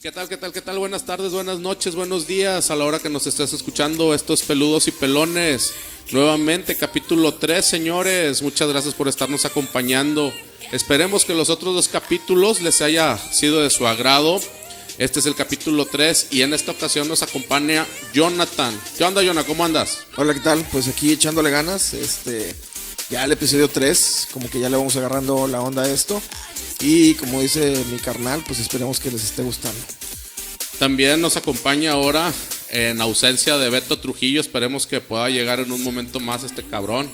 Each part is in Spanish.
¿Qué tal, qué tal, qué tal? Buenas tardes, buenas noches, buenos días a la hora que nos estés escuchando estos peludos y pelones. Nuevamente, capítulo 3, señores. Muchas gracias por estarnos acompañando. Esperemos que los otros dos capítulos les haya sido de su agrado. Este es el capítulo 3 y en esta ocasión nos acompaña Jonathan. ¿Qué onda, Jonathan? ¿Cómo andas? Hola, ¿qué tal? Pues aquí echándole ganas. Este, ya el episodio 3, como que ya le vamos agarrando la onda a esto. Y como dice mi carnal, pues esperemos que les esté gustando. También nos acompaña ahora, en ausencia de Beto Trujillo, esperemos que pueda llegar en un momento más este cabrón.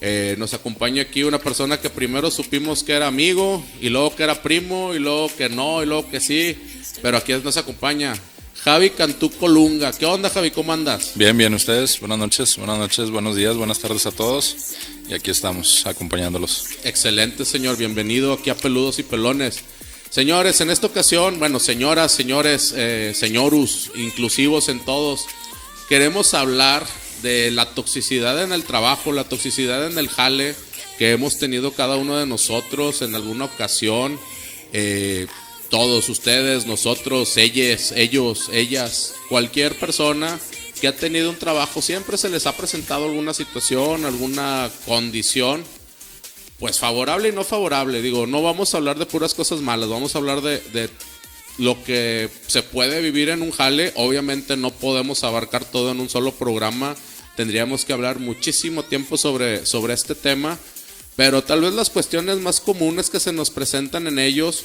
Eh, nos acompaña aquí una persona que primero supimos que era amigo, y luego que era primo, y luego que no, y luego que sí. Pero aquí nos acompaña Javi Cantú Colunga. ¿Qué onda, Javi? ¿Cómo andas? Bien, bien, ustedes. Buenas noches, buenas noches, buenos días, buenas tardes a todos. Y aquí estamos acompañándolos. Excelente, señor. Bienvenido aquí a Peludos y Pelones. Señores, en esta ocasión, bueno, señoras, señores, eh, señorus, inclusivos en todos, queremos hablar de la toxicidad en el trabajo, la toxicidad en el jale que hemos tenido cada uno de nosotros en alguna ocasión. Eh, todos ustedes, nosotros, ellos, ellos, ellas, cualquier persona que ha tenido un trabajo, siempre se les ha presentado alguna situación, alguna condición pues favorable y no favorable. Digo, no vamos a hablar de puras cosas malas, vamos a hablar de, lo que se puede vivir en un jale. Obviamente no podemos abarcar todo en un solo programa. Tendríamos que hablar muchísimo tiempo sobre, sobre este tema. Pero tal vez las cuestiones más comunes que se nos presentan en ellos,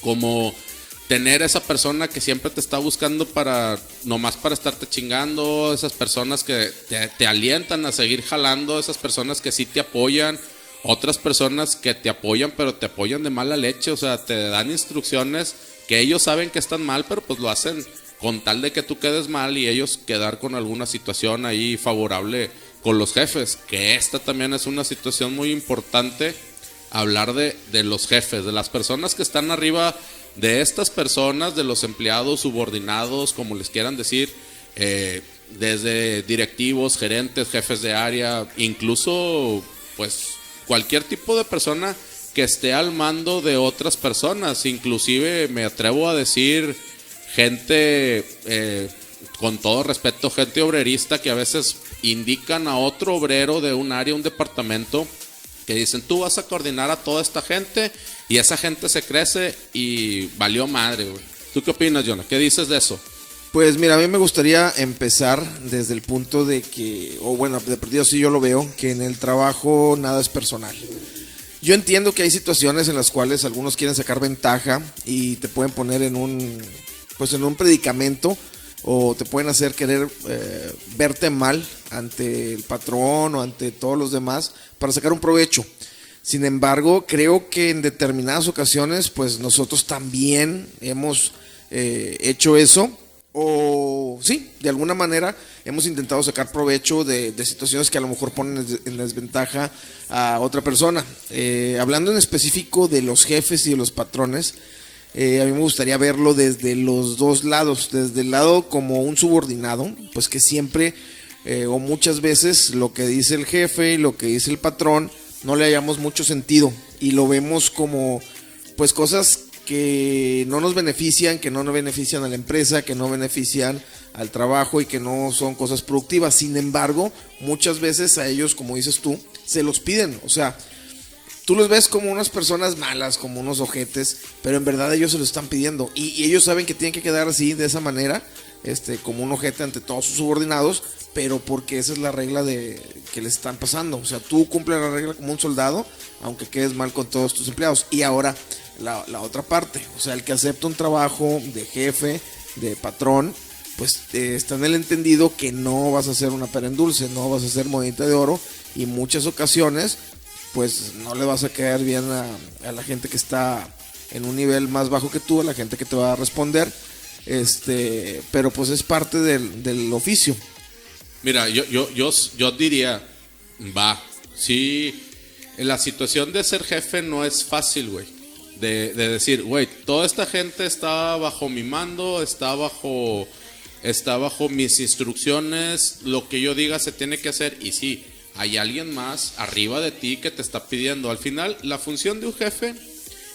como tener esa persona que siempre te está buscando para, nomás para estarte chingando, esas personas que te, te alientan a seguir jalando, esas personas que sí te apoyan otras personas que te apoyan, pero te apoyan de mala leche, o sea, te dan instrucciones que ellos saben que están mal, pero pues lo hacen con tal de que tú quedes mal y ellos quedar con alguna situación ahí favorable con los jefes, que esta también es una situación muy importante, hablar de, de los jefes, de las personas que están arriba de estas personas, de los empleados subordinados, como les quieran decir, eh, desde directivos, gerentes, jefes de área, incluso pues cualquier tipo de persona que esté al mando de otras personas, inclusive me atrevo a decir gente, eh, con todo respeto, gente obrerista que a veces indican a otro obrero de un área, un departamento, que dicen, tú vas a coordinar a toda esta gente y esa gente se crece y valió madre, güey. ¿Tú qué opinas, Jonah? ¿Qué dices de eso? Pues mira, a mí me gustaría empezar desde el punto de que, o bueno, de perdido sí yo lo veo, que en el trabajo nada es personal. Yo entiendo que hay situaciones en las cuales algunos quieren sacar ventaja y te pueden poner en un, pues en un predicamento o te pueden hacer querer eh, verte mal ante el patrón o ante todos los demás para sacar un provecho. Sin embargo, creo que en determinadas ocasiones, pues nosotros también hemos eh, hecho eso o sí, de alguna manera hemos intentado sacar provecho de, situaciones que a lo mejor ponen en desventaja a otra persona. Eh, hablando en específico de los jefes y de los patrones, eh, a mí me gustaría verlo desde los dos lados, desde el lado como un subordinado, pues que siempre eh, o muchas veces lo que dice el jefe y lo que dice el patrón no le hayamos mucho sentido y lo vemos como pues cosas que no nos benefician, que no nos benefician a la empresa, que no benefician al trabajo y que no son cosas productivas. Sin embargo, muchas veces a ellos, como dices tú, se los piden. O sea, tú los ves como unas personas malas, como unos ojetes, pero en verdad ellos se lo están pidiendo. Y, ellos saben que tienen que quedar así, de esa manera, este, como un ojete ante todos sus subordinados, pero porque esa es la regla de que les están pasando. O sea, tú cumples la regla como un soldado, aunque quedes mal con todos tus empleados. Y ahora, la, otra parte. O sea, el que acepta un trabajo de jefe, de patrón, pues eh, está en el entendido que no vas a hacer una pera en dulce, no vas a hacer monedita de oro y muchas ocasiones pues no le vas a caer bien a, la gente que está en un nivel más bajo que tú, a la gente que te va a responder, este, pero pues es parte del, oficio. Mira, yo, yo, yo, yo diría, va, sí, la situación de ser jefe no es fácil, güey de, decir, güey, toda esta gente está bajo mi mando, está bajo, está bajo mis instrucciones, lo que yo diga se tiene que hacer y sí, hay alguien más arriba de ti que te está pidiendo. Al final, la función de un jefe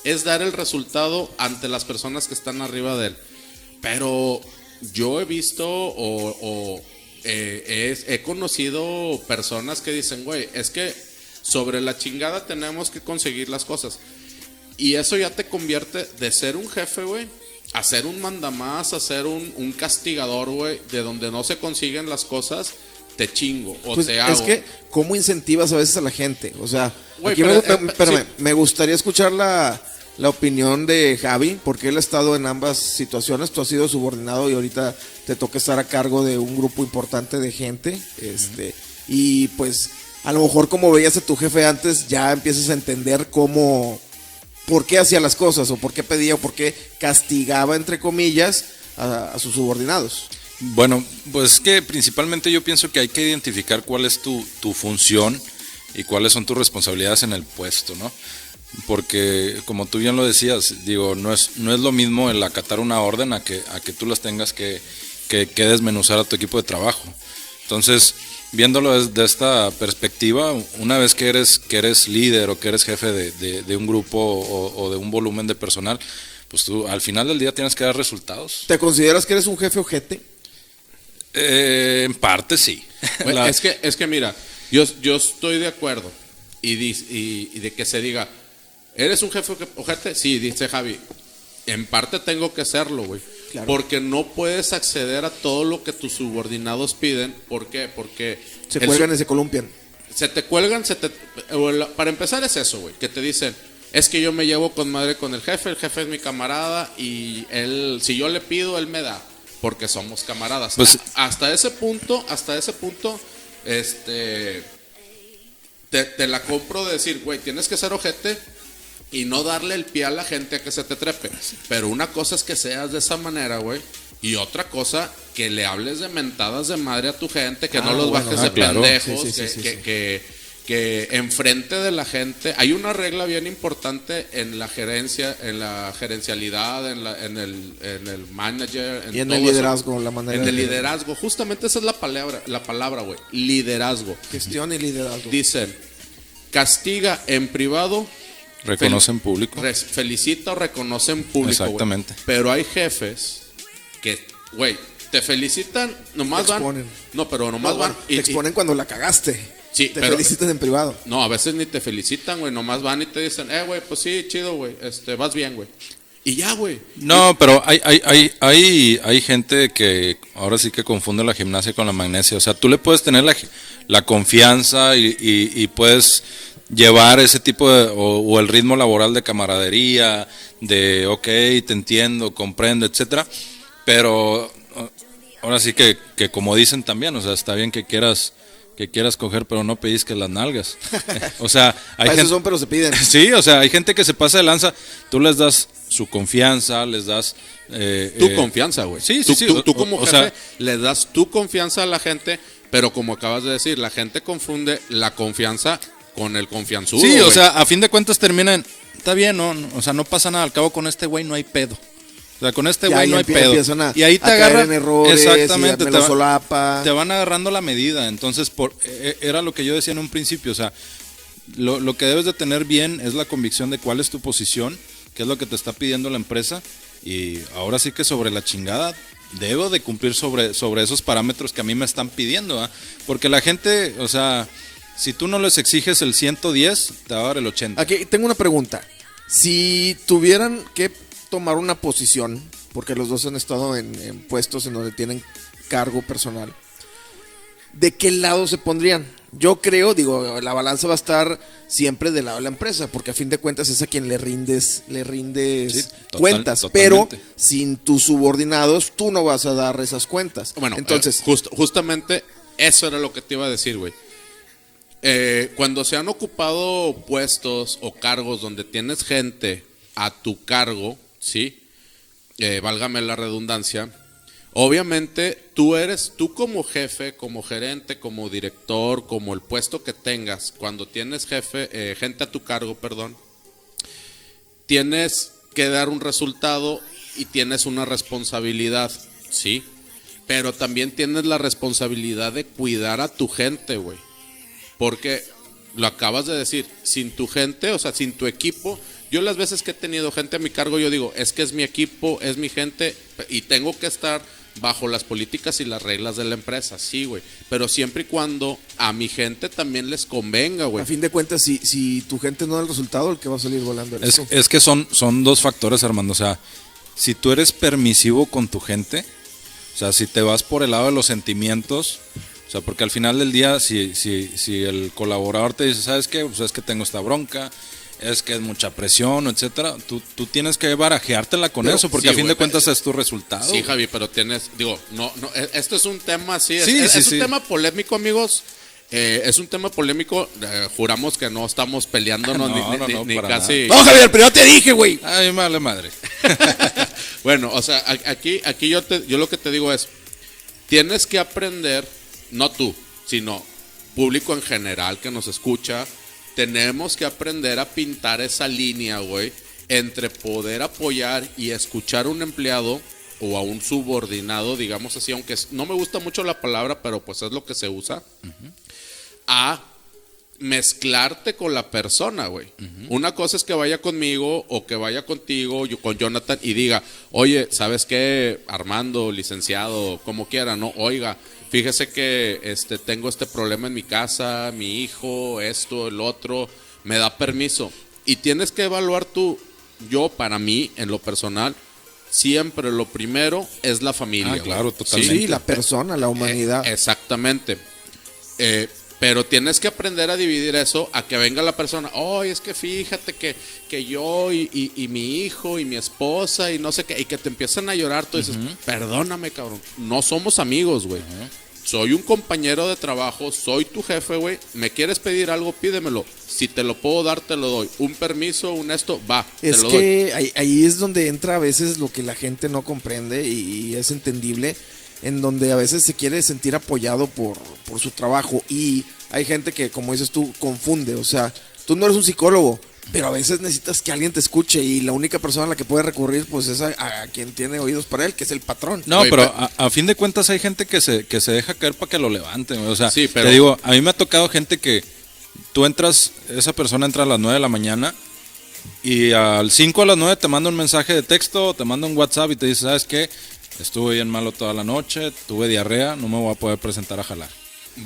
es dar el resultado ante las personas que están arriba de él. Pero yo he visto o, eh, he conocido personas que dicen, güey, es que sobre la chingada tenemos que conseguir las cosas. Y eso ya te convierte de ser un jefe, güey, a ser un mandamás, a ser un, un castigador, güey, de donde no se consiguen las cosas, te chingo o Pues te hago. es que, ¿cómo incentivas a veces a la gente? O sea, aquí pero, me, eh, me- espérame, sí. me gustaría escuchar la, la opinión de Javi, porque él ha estado en ambas situaciones. Tú has sido subordinado y ahorita te toca estar a cargo de un grupo importante de gente. Este, Y pues, a lo mejor como veías a tu jefe antes, ya empiezas a entender cómo, por qué hacía las cosas, o por qué pedía, o por qué castigaba, entre comillas, a, a sus subordinados. Bueno, pues que principalmente yo pienso que hay que identificar cuál es tu, tu función y cuáles son tus responsabilidades en el puesto, ¿no? Porque como tú bien lo decías, digo, no es, no es lo mismo el acatar una orden a que, a que tú las tengas que, que, que desmenuzar a tu equipo de trabajo. Entonces, viéndolo desde esta perspectiva, una vez que eres, que eres líder o que eres jefe de, de- un grupo o, o de un volumen de personal, pues tú al final del día tienes que dar resultados. ¿Te consideras que eres un jefe ojete? Eh, en parte sí. La- Es que, es que mira, yo, yo estoy de acuerdo y, dis- y, y de que se diga, ¿eres un jefe oje- ojete? Sí, dice Javi, en parte tengo que serlo, güey. Claro. Porque no puedes acceder a todo lo que tus subordinados piden. ¿Por qué? Porque Se el cuelgan y se columpian. se te cuelgan, se te, la- para empezar es eso, güey, que te dicen, es que yo me llevo con madre con el jefe, el jefe es mi camarada y él, si yo le pido, él me da, porque somos camaradas. Pues- hasta ese punto, hasta ese punto, este, te, te la compro de decir, güey, tienes que ser ojete y no darle el pie a la gente a que se te trepe. Pero una cosa es que seas de esa manera, güey. Y otra cosa, que le hables de mentadas de madre a tu gente, que Ah, no los bueno, bajes ah, de claro. pendejos, Sí, sí, sí, que, sí, que, sí. que, que enfrente de la gente. Hay una regla bien importante en la gerencia, en la gerencialidad, en, la, en, el, en el manager. Y en todo el eso. liderazgo, la manera En el liderazgo. Justamente esa es la palabra, la palabra, güey. Liderazgo. Gestión y liderazgo. Dicen, castiga en privado reconoce en público. felicita o reconoce en público. Exactamente. Pero hay jefes que, güey, te felicitan, nomás Te van. exponen. No, pero nomás No, van. y- te y- exponen cuando la cagaste. Sí, te pero- felicitan en privado. no, a veces ni te felicitan, güey. Nomás van y te dicen, eh, güey, pues sí, chido, güey. Este, vas bien, güey. Y ya, güey. No, pero hay, hay, hay, hay, hay gente que ahora sí que confunde la gimnasia con la magnesia. O sea, tú le puedes tener la, la confianza y, y- y puedes llevar ese tipo de, o, o el ritmo laboral de camaradería, de, ok, te entiendo, comprendo, etcétera. Pero uh, ahora sí que, que como dicen también, o sea, está bien que quieras que quieras coger, pero no pellizques las nalgas. o sea, hay gente, son, pero se piden. Sí, o sea, hay gente que se pasa de lanza, tú les das su confianza, les das... eh, Tu eh, confianza, güey. Sí, sí, tú, sí, tú- como o jefe sea- le das tu confianza a la gente, pero como acabas de decir, la gente confunde la confianza con el confianzudo. Sí, o sea, a fin de cuentas terminan, está bien, no, no, o sea, no pasa nada, al cabo con este güey no hay pedo. O sea, con este güey no hay pedo. a- y ahí te agarran errores, exactamente, y te, solapa. te van agarrando la medida. Entonces, por, eh, era lo que yo decía en un principio, o sea, lo, lo que debes de tener bien es la convicción de cuál es tu posición, qué es lo que te está pidiendo la empresa y ahora sí que sobre la chingada debo de cumplir sobre, sobre esos parámetros que a mí me están pidiendo, ¿ah? porque la gente, o sea, si tú no les exiges el 110, te va a dar el 80. Aquí tengo una pregunta. Si tuvieran que tomar una posición, porque los dos han estado en, en puestos en donde tienen cargo personal, ¿de qué lado se pondrían? Yo creo, digo, la balanza va a estar siempre del lado de la empresa, porque a fin de cuentas es a quien le rindes, le rindes Sí, total- cuentas, totalmente. pero sin tus subordinados tú no vas a dar esas cuentas. Bueno, entonces, eh, just- justamente eso era lo que te iba a decir, güey. Eh, cuando se han ocupado puestos o cargos donde tienes gente a tu cargo, ¿sí? Eh, válgame la redundancia. Obviamente, tú eres, tú como jefe, como gerente, como director, como el puesto que tengas, cuando tienes jefe, eh, gente a tu cargo, perdón, tienes que dar un resultado y tienes una responsabilidad, ¿sí? Pero también tienes la responsabilidad de cuidar a tu gente, güey. Porque lo acabas de decir, sin tu gente, o sea, sin tu equipo. Yo las veces que he tenido gente a mi cargo, yo digo, es que es mi equipo, es mi gente y tengo que estar bajo las políticas y las reglas de la empresa, sí, güey. Pero siempre y cuando a mi gente también les convenga, güey. A fin de cuentas, si, si tu gente no da el resultado, el que va a salir volando Es, es que son, son dos factores, Armando. O sea, si tú eres permisivo con tu gente, o sea, si te vas por el lado de los sentimientos, o sea, porque al final del día, si, si, si el colaborador te dice, ¿sabes qué? Pues es que tengo esta bronca, es que es mucha presión, etcétera, tú, tú tienes que barajeártela con Pero, eso, porque sí, a fin de cuentas pero- es tu resultado. Sí, Javi, pero tienes, digo, no, no, e- esto es un tema así, es, Sí, es- sí, es un sí. tema polémico, amigos. Eh, es un tema polémico, eh, juramos que no estamos peleándonos No, ni, no, ni- no, ni para casi. No, Javier, pero yo te dije, güey. Ay, vale madre. Bueno, o sea, aquí, aquí yo, te, yo lo que te digo es, tienes que aprender, no tú, sino público en general que nos escucha, tenemos que aprender a pintar esa línea, güey, entre poder apoyar y escuchar a un empleado o a un subordinado, digamos así, aunque no me gusta mucho la palabra, pero pues es lo que se usa, a mezclarte con la persona, güey. Una cosa es que vaya conmigo o que vaya contigo, yo con Jonathan y diga, oye, ¿sabes qué? Armando, licenciado, como quiera, ¿no? Oiga, fíjese que este, tengo este problema en mi casa, mi hijo, esto, el otro, me da permiso. Y tienes que evaluar tú, yo para mí, en lo personal, siempre lo primero es la familia. Ah, güey. claro, totalmente. Sí, la persona, la humanidad. Eh, exactamente. Eh, pero tienes que aprender a dividir eso a que venga la persona, oh, es que fíjate que, que yo y, y- y mi hijo y mi esposa y no sé qué, y que te empiezan a llorar, tú dices, perdóname, cabrón, no somos amigos, güey. Soy un compañero de trabajo, soy tu jefe, güey. ¿Me quieres pedir algo? Pídemelo. Si te lo puedo dar, te lo doy. Un permiso, un esto, va. Es te lo doy. que ahí, ahí es donde entra a veces lo que la gente no comprende y, y es entendible, en donde a veces se quiere sentir apoyado por, por su trabajo y hay gente que, como dices tú, confunde, o sea, tú no eres un psicólogo, pero a veces necesitas que alguien te escuche y la única persona a la que puede recurrir pues es a, a quien tiene oídos para él, que es el patrón. No, pero pe- a, a fin de cuentas hay gente que se, que se deja caer para que lo levanten. O sea, Sí, pero- te digo, a mí me ha tocado gente que tú entras, esa persona entra a las 9 de la mañana y al 5 a las 9 te manda un mensaje de texto, te manda un WhatsApp y te dice, ¿sabes qué? Estuve bien malo toda la noche, tuve diarrea, no me voy a poder presentar a jalar.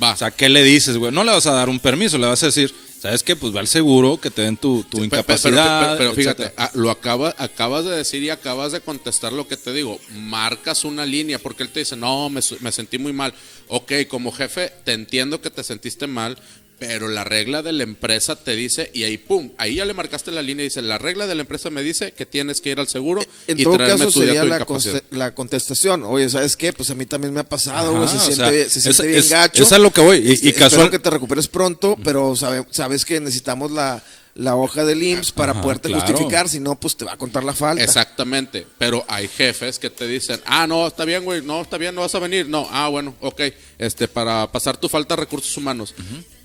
Va. O sea, ¿qué le dices, güey? No le vas a dar un permiso, le vas a decir, ¿sabes qué? Pues va al seguro, que te den tu, tu incapacidad. Pero, pero- pero fíjate, ah, lo acaba, acabas de decir y acabas de contestar lo que te digo. Marcas una línea porque él te dice, no, me, me sentí muy mal. Ok, como jefe, te entiendo que te sentiste mal, pero la regla de la empresa te dice, y ahí pum, ahí ya le marcaste la línea y dice, la regla de la empresa me dice que tienes que ir al seguro En y todo traerme caso tu sería la, incapacidad". conste- la contestación. Oye, ¿sabes qué? Pues a mí también me ha pasado, güey. Ajá, Se siente, sea, bien- se siente es- bien es- gacho. es a lo que voy, y- y Este, casual- Espero que te recuperes pronto, pero sabe- sabes que necesitamos la, la hoja del IMSS para Ajá, poderte claro. justificar. Si no, pues te va a contar la falta. Exactamente, pero hay jefes que te dicen, ah, no, está bien, güey, no, está bien, no vas a venir. No, ah, bueno, ok, este, para pasar tu falta de recursos humanos.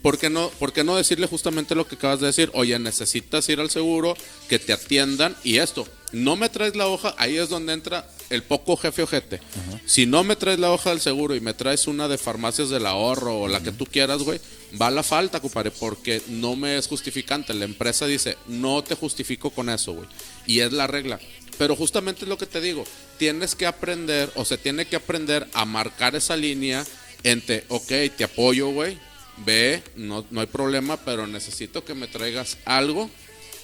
¿Por, qué no, ¿Por qué no decirle justamente lo que acabas de decir? Oye, necesitas ir al seguro, que te atiendan y esto. No me traes la hoja, ahí es donde entra el poco jefe ojete. Si no me traes la hoja del seguro y me traes una de farmacias del ahorro o la que tú quieras, güey, va la falta, compadre, porque no me es justificante. La empresa dice, no te justifico con eso, güey. Y es la regla. Pero justamente es lo que te digo, tienes que aprender o se tiene que aprender a marcar esa línea entre, ok, te apoyo, güey, ve, no, no hay problema, pero necesito que me traigas algo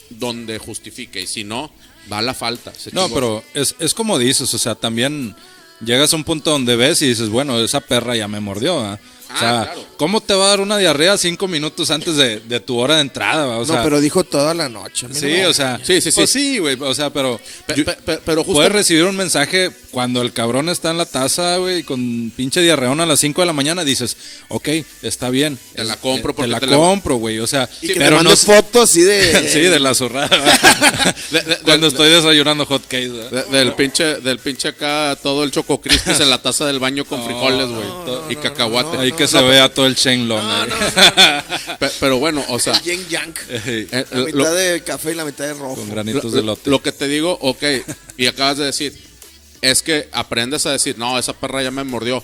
donde justifique. Y si no, va la falta. No, pero es, es como dices, o sea, también llegas a un punto donde ves y dices, bueno, esa perra ya me mordió. O Ah, sea, claro. ¿cómo te va a dar una diarrea cinco minutos antes de, de tu hora de entrada? no, pero dijo toda la noche. no sí, o sea, Sí, sí, sí. pues sí, güey, o sea, pero Pe- yo- pe- pe- pero justo- puedes recibir un mensaje cuando el cabrón está en la taza, güey, con pinche diarreón a las 5 de la mañana, dices, ok, está bien. Te la compro te, porque la te la- compro, güey, o sea, Y que pero no fotos así de... sí, de la. De- de- cuando estoy desayunando hot cakes. del pinche, del pinche acá, todo el choco crispis en la taza del baño con frijoles, güey. y cacahuate. Que se vea todo el Shenlong. pero bueno, o sea, yang. Ey, eh, La mitad de café y la mitad de rojo. con granitos de lo- lote. lo que te digo, ok, y acabas de decir, es que aprendes a decir, no, esa perra ya me mordió.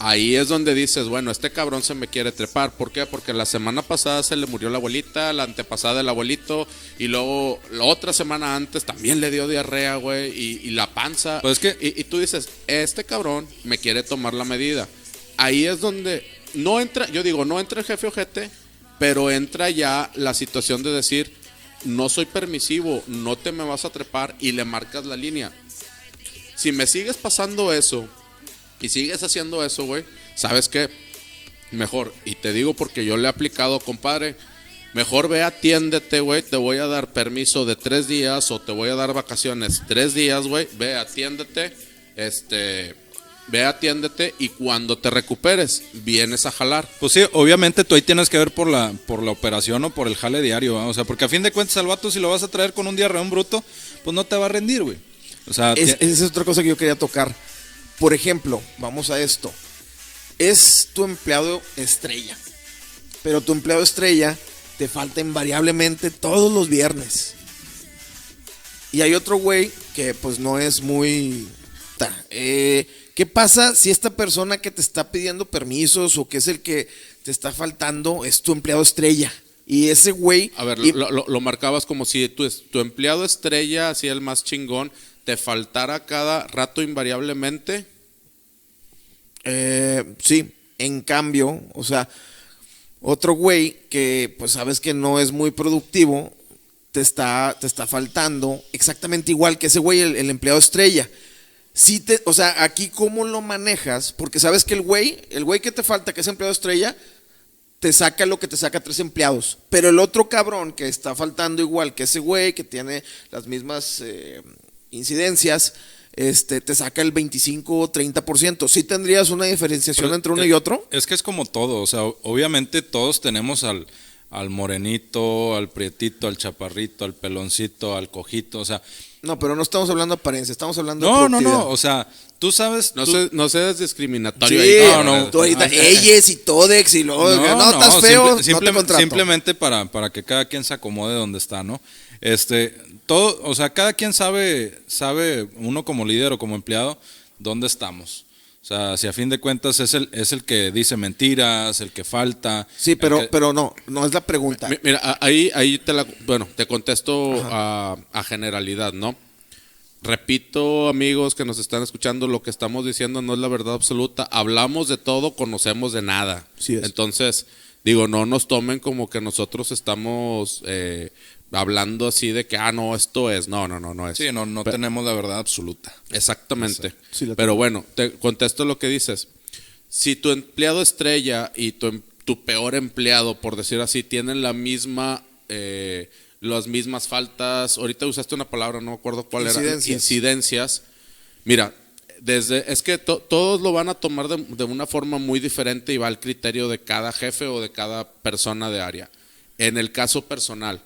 Ahí es donde dices, bueno, este cabrón se me quiere trepar. ¿Por qué? Porque la semana pasada se le murió la abuelita, la antepasada el abuelito, y luego la otra semana antes también le dio diarrea, güey, y, y la panza. Pues es que- y, y tú dices, este cabrón me quiere tomar la medida. Ahí es donde no entra, yo digo, no entra el jefe ojete, pero entra ya la situación de decir, no soy permisivo, no te me vas a trepar y le marcas la línea. Si me sigues pasando eso y sigues haciendo eso, güey, ¿sabes qué? Mejor, y te digo porque yo le he aplicado, compadre, mejor ve, atiéndete, güey, te voy a dar permiso de tres días o te voy a dar vacaciones tres días, güey, ve, atiéndete, este, ve, atiéndete y cuando te recuperes, vienes a jalar. Pues sí, obviamente tú ahí tienes que ver por la, por la operación o por el jale diario, ¿va? o sea, porque a fin de cuentas al vato si lo vas a traer con un diarreón bruto, pues no te va a rendir, güey. O sea, Es- esa es otra cosa que yo quería tocar. Por ejemplo, vamos a esto. Es tu empleado estrella. Pero tu empleado estrella te falta invariablemente todos los viernes. Y hay otro güey que pues no es muy... ta. Eh, ¿Qué pasa si esta persona que te está pidiendo permisos o que es el que te está faltando es tu empleado estrella? Y ese güey... A ver, y- lo, lo- lo marcabas como si tu, tu empleado estrella, así el más chingón, te faltara cada rato invariablemente. Eh, sí, en cambio, o sea, otro güey que pues sabes que no es muy productivo, te está, te está faltando exactamente igual que ese güey, el, el empleado estrella. Sí te, o sea, aquí cómo lo manejas, porque sabes que el güey, el güey que te falta, que es empleado estrella, te saca lo que te saca tres empleados. Pero el otro cabrón que está faltando igual que ese güey, que tiene las mismas eh, incidencias, este, te saca el 25 o 30%. ¿Sí tendrías una diferenciación Pero, entre uno y otro? Es que es como todo, o sea, obviamente todos tenemos al, al morenito, al prietito, al chaparrito, al peloncito, al cojito, o sea, No, pero no estamos hablando de apariencia, estamos hablando de no, no, no, o sea, tú sabes, No tú- no seas discriminatorio Sí, ahí. no, no. tú ahorita, Ah, Eyes y Todex y luego, no, estás simple- feo, no te simplemente para, para que cada quien se acomode donde está, ¿no? Este, todo, o sea, cada quien sabe, sabe, uno como líder o como empleado, dónde estamos. O sea, si a fin de cuentas es el, es el que dice mentiras, el que falta. Sí, pero, que- pero no, no es la pregunta. Mi- Mira, ahí, ahí te la, bueno, te contesto a, a generalidad, ¿no? Repito, amigos que nos están escuchando, lo que estamos diciendo no es la verdad absoluta. Hablamos de todo, conocemos de nada. Sí es. Entonces, digo, no nos tomen como que nosotros estamos eh, hablando así de que, ah, no, esto es. No, no, no, no es. Sí, no, no tenemos la verdad absoluta. Exactamente. Sí, Pero bueno, te contesto lo que dices. Si tu empleado estrella y tu, em- tu peor empleado, por decir así, tienen la misma, eh, las mismas faltas, ahorita usaste una palabra, no me acuerdo cuál era, Incidencias. incidencias. Mira, desde, es que to- todos lo van a tomar de, de una forma muy diferente y va al criterio de cada jefe o de cada persona de área. En el caso personal,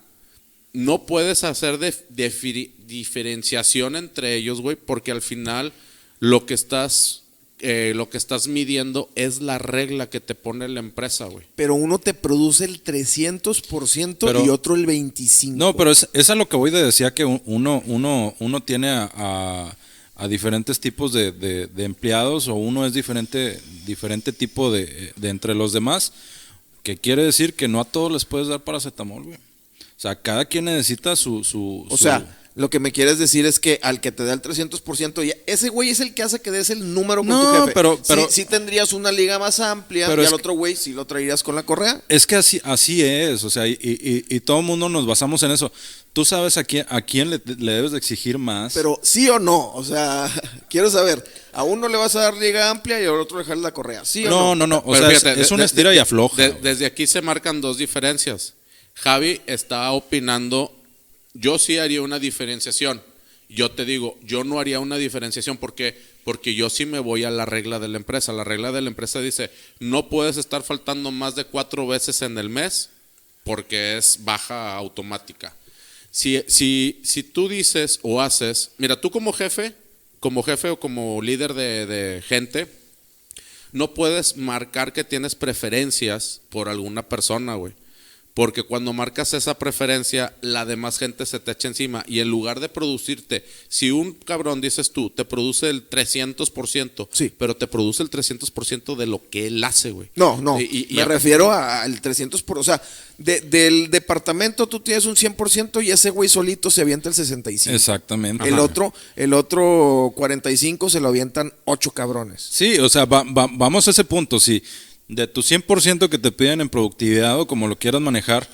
no puedes hacer defiri- diferenciación entre ellos, güey, porque al final lo que estás eh, lo que estás midiendo es la regla que te pone la empresa, güey. Pero uno te produce el 300% Pero- y otro el 25%. No, pero es, es a lo que voy de decía que un- uno, uno, uno tiene a, a- a diferentes tipos de, de- de empleados o uno es diferente, diferente tipo de, de entre los demás, que quiere decir que no a todos les puedes dar paracetamol, güey. O sea, cada quien necesita su... su O su- sea, lo que me quieres decir es que al que te da el 300%, ya, ese güey es el que hace que des el número con No, tu jefe. pero- Sí- pero- sí, tendrías una liga más amplia Pero y al otro güey sí lo traerías con la correa. Es que así, así es, o sea, y, y- y todo el mundo nos basamos en eso. Tú sabes a quién, a quién le, le debes de exigir más. Pero sí o no, o sea, quiero saber, a uno le vas a dar liga amplia y al otro dejarle la correa. ¿Sí o no, no? no, no, o Pero sea, es- fíjate, es, de- una de- estira y afloja. de- desde aquí se marcan dos diferencias. Javi está opinando, yo sí haría una diferenciación. Yo te digo, yo no haría una diferenciación porque porque yo sí me voy a la regla de la empresa. La regla de la empresa dice, no puedes estar faltando más de cuatro veces en el mes porque es baja automática. Si, si, si tú dices o haces, mira, tú como jefe, como jefe o como líder de, de gente, no puedes marcar que tienes preferencias por alguna persona, güey. Porque cuando marcas esa preferencia, la demás gente se te echa encima. Y en lugar de producirte, si un cabrón, dices tú, te produce el 300%, Sí. pero te produce el 300% de lo que él hace, güey. No, no. Y- y- y me a- refiero al 300%. Por, o sea, de- del departamento tú tienes un 100% y ese güey solito se avienta el 65%. Exactamente. El otro, el otro 45 se lo avientan ocho cabrones. Sí, o sea, va- va- vamos a ese punto. Si de tu 100% que te piden en productividad o como lo quieras manejar,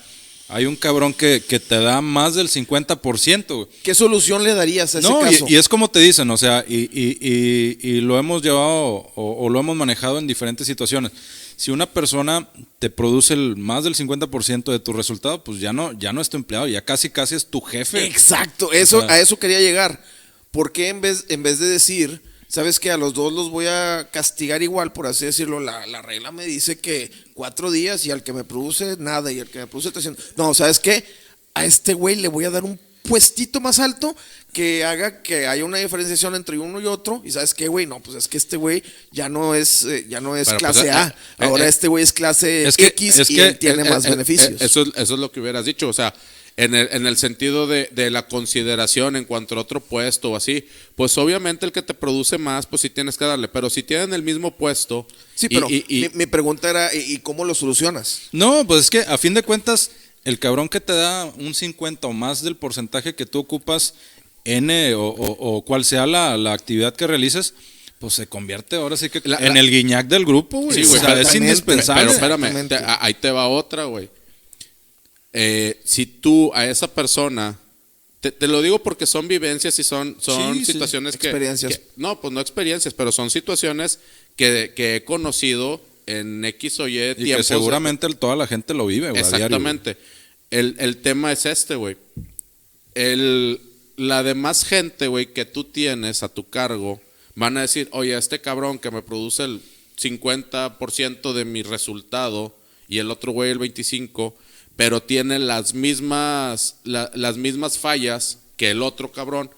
hay un cabrón que, que te da más del 50%. güey. ¿Qué solución le darías a ese No, caso? y, y es como te dicen, o sea, y, y- y- y lo hemos llevado o, o lo hemos manejado en diferentes situaciones. Si una persona te produce el más del 50% de tu resultado, pues ya no, ya no es tu empleado, ya casi casi es tu jefe. Exacto, eso, O sea- a eso quería llegar. ¿Por qué en vez, en vez de decir, sabes que a los dos los voy a castigar igual, por así decirlo, la, la regla me dice que cuatro días y al que me produce nada y al que me produce 300. No, ¿sabes qué? A este güey le voy a dar un puestito más alto que haga que haya una diferenciación entre uno y otro. Y sabes qué, güey, no, pues es que este güey ya no es, eh, ya no es Pero, clase pues, A. eh, eh, Ahora eh, este güey es clase es que- X es y él tiene Eh, más eh, beneficios. eh, Eso, es- eso es lo que hubieras dicho, o sea, en el, en el sentido de, de la consideración en cuanto a otro puesto o así, pues obviamente el que te produce más, pues sí tienes que darle, pero si tienen el mismo puesto... sí, y- pero y- y- mi, mi pregunta era, ¿y, cómo lo solucionas? No, pues es que a fin de cuentas, el cabrón que te da un 50 o más del porcentaje que tú ocupas N o, o- o cual sea la, la actividad que realices, pues se convierte ahora sí que La- en la- el guiñac del grupo, güey. Sí, o güey, sea, es indispensable. Pero espérame, te- ahí te va otra, güey. Eh, si tú a esa persona, te, te lo digo porque son vivencias y son, son Sí, sí. situaciones que, Experiencias. que- No, pues no experiencias, pero son situaciones que, que he conocido en X o Y y tiempos. que seguramente toda la gente lo vive, güey. a diario, güey. Exactamente. El, el tema es este, güey. El, la demás gente, güey, que tú tienes a tu cargo, van a decir, oye, este cabrón que me produce el 50% de mi resultado y el otro güey el 25%, pero tiene las mismas, la- las mismas fallas que el otro cabrón,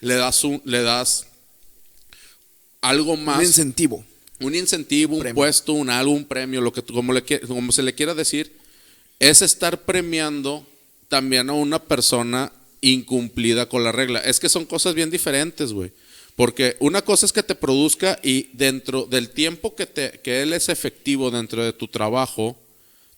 le das, un, le das algo más Un incentivo. un incentivo, un Premio. puesto, un algo, un premio, lo que como, le, como se le quiera decir, es estar premiando también a una persona incumplida con la regla. Es que son cosas bien diferentes, güey. Porque una cosa es que te produzca y dentro del tiempo que, te, que él es efectivo dentro de tu trabajo,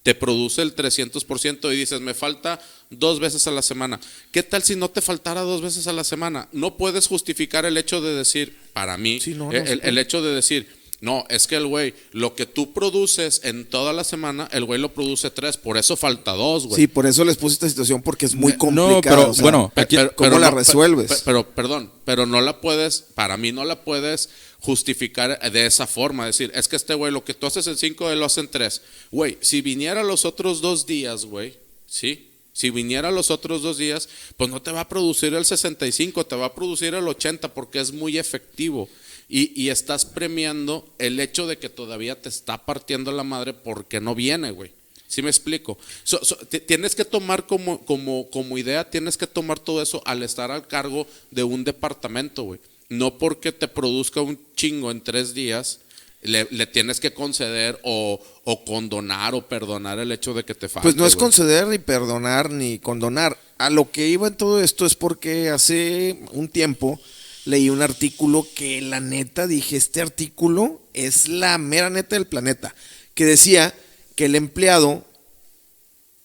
te produce el 300% y dices, me falta dos veces a la semana. ¿Qué tal si no te faltara dos veces a la semana? No puedes justificar el hecho de decir, para mí, Sí, no, el hecho de decir, no, es que el güey, lo que tú produces en toda la semana, el güey lo produce tres, por eso falta dos, güey. Sí, por eso les puse esta situación porque es muy No, complicado. pero, o sea, bueno, aquí- ¿cómo la resuelves? pe- Pero, perdón, pero no la puedes, para mí no la puedes justificar de esa forma. Decir, es que este güey, lo que tú haces en cinco, él lo hace en tres. Güey, si viniera los otros dos días, güey, ¿sí? Si viniera los otros dos días, pues no te va a producir el 65, te va a producir el 80 porque es muy efectivo. Y, y estás premiando el hecho de que todavía te está partiendo la madre porque no viene, güey. ¿Sí me explico? So- so, ti- tienes que tomar como, como, como idea, tienes que tomar todo eso al estar al cargo de un departamento, güey. No porque te produzca un chingo en tres días, le, le tienes que conceder o, o condonar o perdonar el hecho de que te falte. Pues no es conceder ni perdonar ni condonar. A lo que iba en todo esto es porque hace un tiempo leí un artículo que la neta dije, este artículo es la mera neta del planeta, que decía que el empleado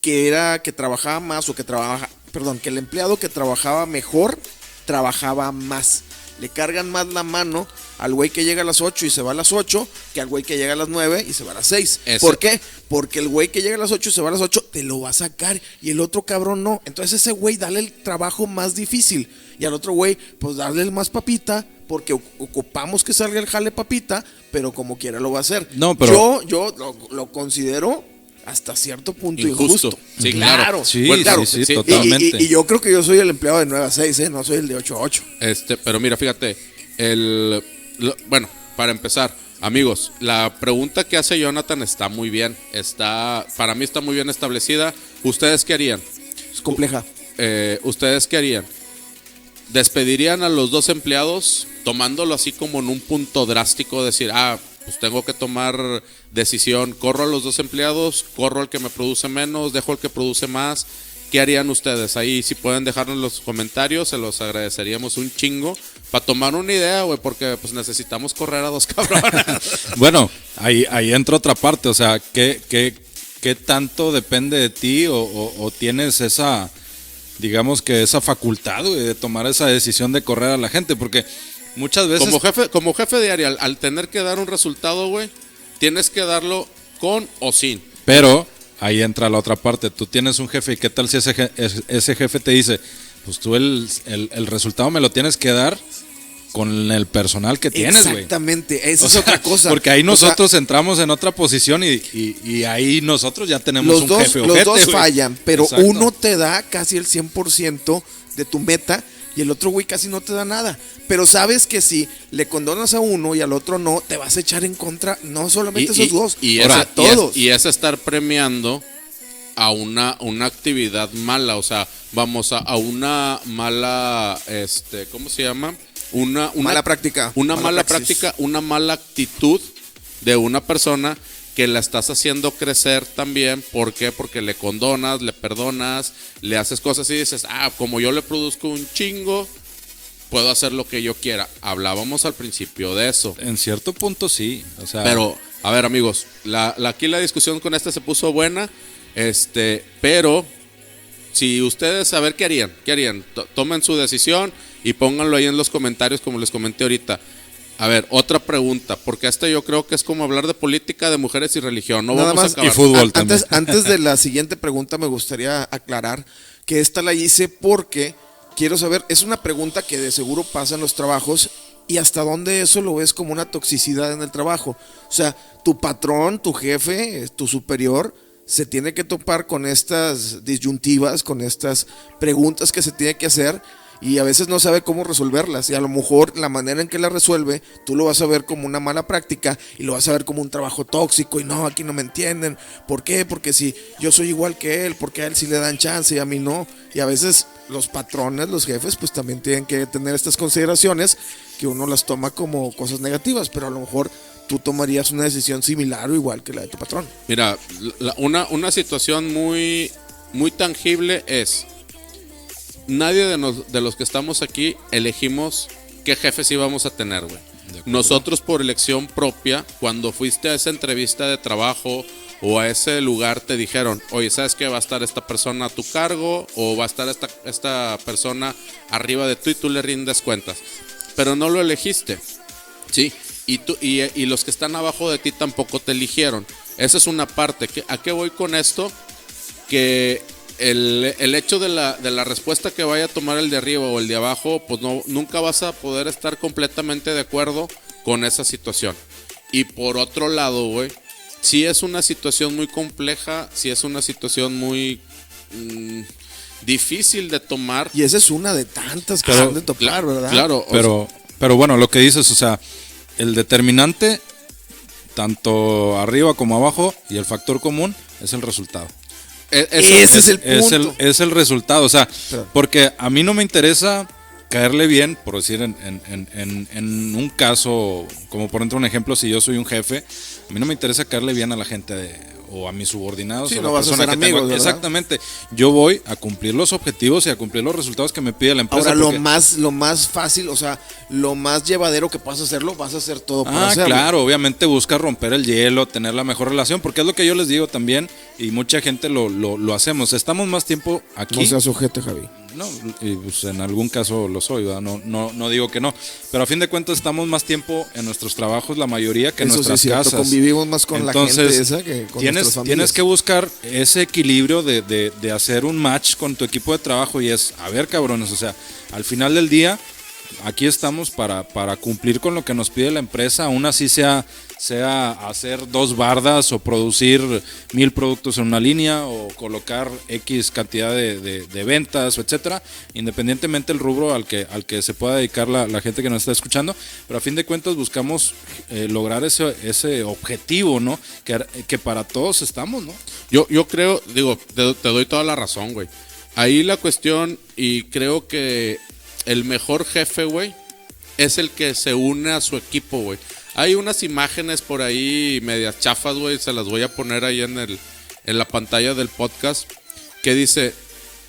que era que trabajaba más o que trabaja, perdón, que el empleado que trabajaba mejor trabajaba más. Le cargan más la mano al güey que llega a las 8 y se va a las 8 que al güey que llega a las 9 y se va a las 6. Ese- ¿Por qué? Porque el güey que llega a las 8 y se va a las 8 te lo va a sacar y el otro cabrón no. Entonces ese güey dale el trabajo más difícil y al otro güey pues darle el más papita porque oc- ocupamos que salga el jale papita, pero como quiera lo va a hacer. No, pero- Yo, yo lo, lo considero hasta cierto punto Injusto. injusto. Sí, claro. Sí, Bueno, sí, claro, sí, sí. Y- totalmente. Y, y yo creo que yo soy el empleado de 9 a 6, ¿eh? no soy el de 8 a 8. Este, pero mira, fíjate, el, lo- bueno, para empezar, amigos, la pregunta que hace Jonathan está muy bien, está, para mí está muy bien establecida. ¿Ustedes qué harían? Es compleja. Eh, ¿Ustedes qué harían? ¿Despedirían a los dos empleados tomándolo así como en un punto drástico? Decir, ah, pues tengo que tomar decisión, corro a los dos empleados, corro al que me produce menos, dejo al que produce más. ¿Qué harían ustedes? Ahí si pueden dejarnos los comentarios, se los agradeceríamos un chingo para tomar una idea, güey, porque pues necesitamos correr a dos cabrones. bueno, ahí, ahí entra otra parte, o sea, ¿qué, qué, qué tanto depende de ti o, o tienes esa, digamos que esa facultad, güey, de tomar esa decisión de correr a la gente? Porque muchas veces... Como jefe, como jefe de área, al, tener que dar un resultado, güey, tienes que darlo con o sin. Pero ahí entra la otra parte. Tú tienes un jefe y qué tal si ese, ese jefe te dice, pues tú el, el, resultado me lo tienes que dar con el personal que tienes, güey. Exactamente, esa es otra cosa. Porque ahí nosotros entramos en otra posición y, y, ahí nosotros ya tenemos los un dos, jefe Los dos fallan, pero uno te da casi el 100% de tu meta y el otro güey casi no te da nada. Pero sabes que si le condonas a uno y al otro no, te vas a echar en contra, no solamente esos dos, y, a todos. Y es, estar premiando a una, una actividad mala, o sea, vamos a, a una mala, este, ¿cómo se llama? Una, una mala práctica. Una mala práctica, una mala actitud de una persona que la estás haciendo crecer también. ¿Por qué? Porque le condonas, le perdonas, le haces cosas y dices, ah, como yo le produzco un chingo, puedo hacer lo que yo quiera. Hablábamos al principio de eso. En cierto punto sí. O sea... Pero, a ver amigos, la, aquí la discusión con este se puso buena, este, pero si ustedes, a ver qué harían, qué harían, tomen su decisión y pónganlo ahí en los comentarios como les comenté ahorita. A ver, otra pregunta, porque esta yo creo que es como hablar de política, de mujeres y religión. No Nada vamos más, y fútbol antes, Antes de la siguiente pregunta me gustaría aclarar que esta la hice porque quiero saber, es una pregunta que de seguro pasa en los trabajos y hasta dónde eso lo ves como una toxicidad en el trabajo. O sea, tu patrón, tu jefe, tu superior, se tiene que topar con estas disyuntivas, con estas preguntas que se tiene que hacer y a veces no sabe cómo resolverlas y a lo mejor la manera en que la resuelve tú lo vas a ver como una mala práctica y lo vas a ver como un trabajo tóxico y no, aquí no me entienden. ¿Por qué? Porque si yo soy igual que él, porque a él sí le dan chance y a mí no. Y a veces los patrones, los jefes, pues también tienen que tener estas consideraciones que uno las toma como cosas negativas, pero a lo mejor tú tomarías una decisión similar o igual que la de tu patrón. Mira, una, una situación muy, muy tangible es nadie de, los que estamos aquí elegimos qué jefes íbamos a tener, güey. Nosotros por elección propia, cuando fuiste a esa entrevista de trabajo o a ese lugar, te dijeron, oye, ¿sabes qué? Va a estar esta persona a tu cargo o va a estar esta, esta persona arriba de tú y tú le rindes cuentas. Pero no lo elegiste, ¿sí? Y, tú, y, y los que están abajo de ti tampoco te eligieron. Esa es una parte. ¿A qué voy con esto? Que el, el, hecho de la, de la respuesta que vaya a tomar el de arriba o el de abajo, pues no, nunca vas a poder estar completamente de acuerdo con esa situación. Y por otro lado, güey, si es una situación muy compleja, si es una situación muy mm, difícil de tomar. Y esa es una de tantas que han de tocar, ¿verdad? Claro. Pero, pero bueno, lo que dices, o sea, el determinante, tanto arriba como abajo, y el factor común es el resultado. E-, ese es, el punto. Es el, resultado, o sea, porque a mí no me interesa caerle bien, por decir en, en, un caso, como por ejemplo un ejemplo, si yo soy un jefe, a mí no me interesa caerle bien a la gente de, o a mis subordinados. o no vas a ser amigos, Exactamente. Yo voy a cumplir los objetivos y a cumplir los resultados que me pide la empresa. Ahora, lo, más, lo más fácil, o sea, lo más llevadero que puedas hacerlo, vas a hacer todo para ah, claro. Obviamente busca romper el hielo, tener la mejor relación, porque es lo que yo les digo también, y mucha gente lo, lo, lo hacemos. Estamos más tiempo aquí. No seas sujete, Javi. No, y pues en algún caso lo soy, No, no, no digo que no. Pero a fin de cuentas estamos más tiempo en nuestros trabajos, la mayoría, que en nuestras casas. Convivimos más con la gente esa que con tienes, tienes que buscar ese equilibrio de, de, de hacer un match con tu equipo de trabajo y es, a ver cabrones, o sea, al final del día aquí estamos para, para cumplir con lo que nos pide la empresa, aún así sea, sea hacer dos bardas o producir mil productos en una línea o colocar X cantidad de, ventas, etcétera, independientemente del rubro al que, al que se pueda dedicar la, gente que nos está escuchando, pero a fin de cuentas buscamos eh, lograr ese, ese objetivo, ¿no? Que, que para todos estamos, ¿no? Yo, yo creo, digo, te, te doy toda la razón, güey. Ahí la cuestión, y creo que el mejor jefe, güey, es el que se une a su equipo, güey. Hay unas imágenes por ahí medias chafas, güey, se las voy a poner ahí en, el, en la pantalla del podcast, que dice,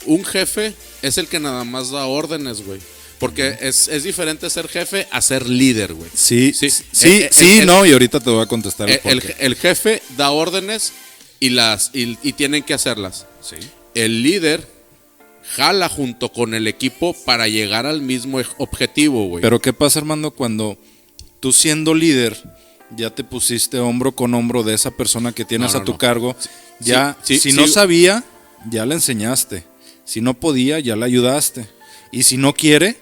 un jefe es el que nada más da órdenes, güey. Porque es, es diferente ser jefe a ser líder, güey. Sí, Sí. sí, sí, Eh, eh, sí, el- no, y ahorita te voy a contestar. Eh, El, el jefe da órdenes y, las, y, y tienen que hacerlas. Sí. El líder jala junto con el equipo para llegar al mismo objetivo, güey. Pero ¿qué pasa, Armando, cuando tú siendo líder ya te pusiste hombro con hombro de esa persona que tienes No, no, a tu no. cargo? Ya, sí, si sí. no sabía, ya le enseñaste. Si no podía, ya le ayudaste. Y si no quiere,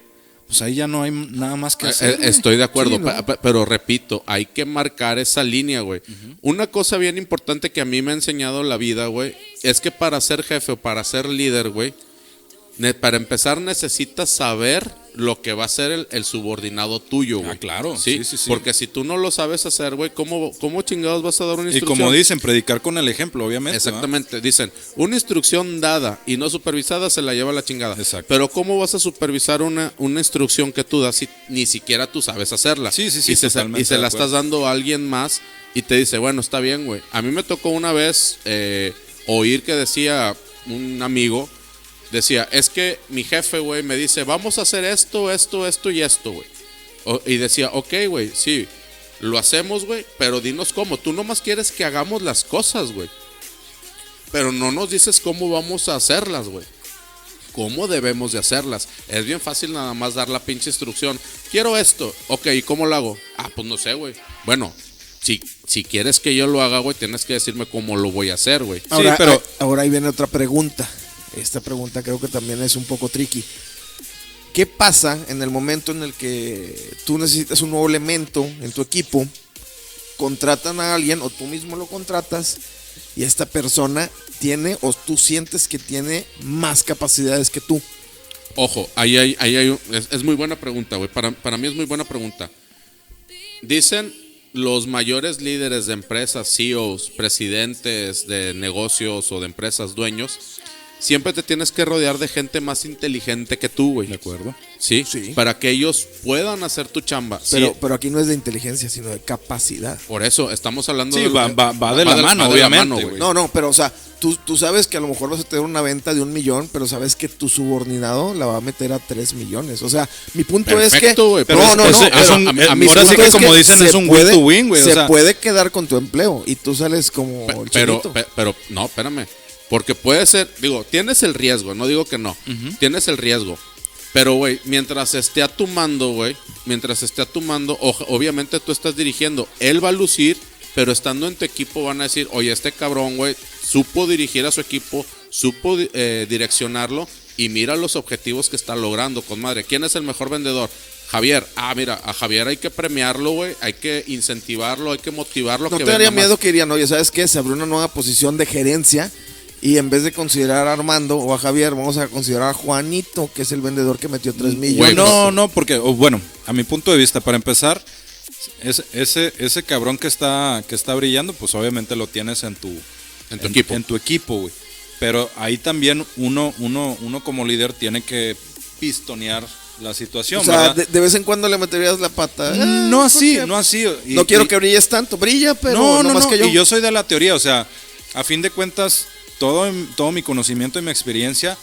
pues ahí ya no hay nada más que Eh, hacer. eh, Estoy de acuerdo, pero repito, hay que marcar esa línea, güey. Una cosa bien importante que a mí me ha enseñado la vida, güey, es que para ser jefe o para ser líder, güey, para empezar necesitas saber lo que va a ser el, el subordinado tuyo, güey. Ah, claro, ¿Sí? sí, sí, sí. Porque si tú no lo sabes hacer, güey, ¿cómo, ¿cómo chingados vas a dar una y instrucción? como dicen, predicar con el ejemplo, obviamente. Exactamente, dicen, una instrucción dada y no supervisada se la lleva la chingada. Exacto. Pero ¿cómo vas a supervisar una, una instrucción que tú das si ni siquiera tú sabes hacerla? Sí, sí, sí, Y se, y se la estás dando a alguien más y te dice, bueno, está bien, güey. A mí me tocó una vez eh, oír que decía un amigo, decía, es que mi jefe, güey, me dice, vamos a hacer esto, esto, esto y esto, güey. Y decía, ok, güey, sí, lo hacemos, güey, pero dinos cómo. Tú nomás quieres que hagamos las cosas, güey. Pero no nos dices cómo vamos a hacerlas, güey. ¿Cómo debemos de hacerlas? Es bien fácil nada más dar la pinche instrucción. Quiero esto. Ok, ¿y cómo lo hago? Ah, pues no sé, güey. Bueno, si, si quieres que yo lo haga, güey, tienes que decirme cómo lo voy a hacer, güey. Ahora, pero- ahora ahí viene otra pregunta. Esta pregunta creo que también es un poco tricky. ¿Qué pasa en el momento en el que tú necesitas un nuevo elemento en tu equipo? Contratan a alguien o tú mismo lo contratas y esta persona tiene o tú sientes que tiene más capacidades que tú. Ojo, ahí hay, ahí hay es muy buena pregunta, güey. Para, para mí es muy buena pregunta. Dicen los mayores líderes de empresas, CEOs, presidentes de negocios o de empresas, dueños, siempre te tienes que rodear de gente más inteligente que tú, güey. ¿De acuerdo? ¿Sí? Sí. Para que ellos puedan hacer tu chamba. Pero, Sí, pero aquí no es de inteligencia, sino de capacidad. por eso estamos hablando Sí, de va- va- va de la mano, obviamente, güey. No, no, pero o sea, tú, tú sabes que a lo mejor vas a tener una venta de un millón, pero sabes que tu subordinado la va a meter a tres millones. O sea, mi punto es que. güey, pero no, no, es- no. es pero un- a mí- a mí mi ahora sí que como dicen, se es un puede- win to win, güey. o Se sea, puede quedar con tu empleo y tú sales como el Pero, pe- pero, no, espérame. Porque puede ser, digo, tienes el riesgo, no digo que no. Tienes el riesgo. Pero, güey, mientras esté a tu mando, güey, mientras esté a tu mando, obviamente tú estás dirigiendo. Él va a lucir, pero estando en tu equipo van a decir, oye, este cabrón, güey, supo dirigir a su equipo, supo eh, direccionarlo y mira los objetivos que está logrando, con madre. ¿Quién es el mejor vendedor? Javier. Ah, mira, a Javier hay que premiarlo, güey, hay que incentivarlo, hay que motivarlo. ¿No que te daría miedo que dirían, oye, ¿sabes qué? Se abrió una nueva posición de gerencia y en vez de considerar a Armando o a Javier, vamos a considerar a Juanito, que es el vendedor que metió tres millones. no, no, porque, bueno, a mi punto de vista, para empezar, ese, ese, ese cabrón que está, que está brillando, pues obviamente lo tienes en tu, En tu equipo. En tu equipo, güey. Pero ahí también uno, uno, uno como líder tiene que pistonear la situación, O sea, ¿verdad? de, de vez en cuando le meterías la pata. Ah, no así, porque no así. y- no quiero y- que brilles tanto. Brilla, pero no, no, no, más no, que yo. Y yo soy de la teoría, o sea, a fin de cuentas, todo, todo mi conocimiento y mi experiencia,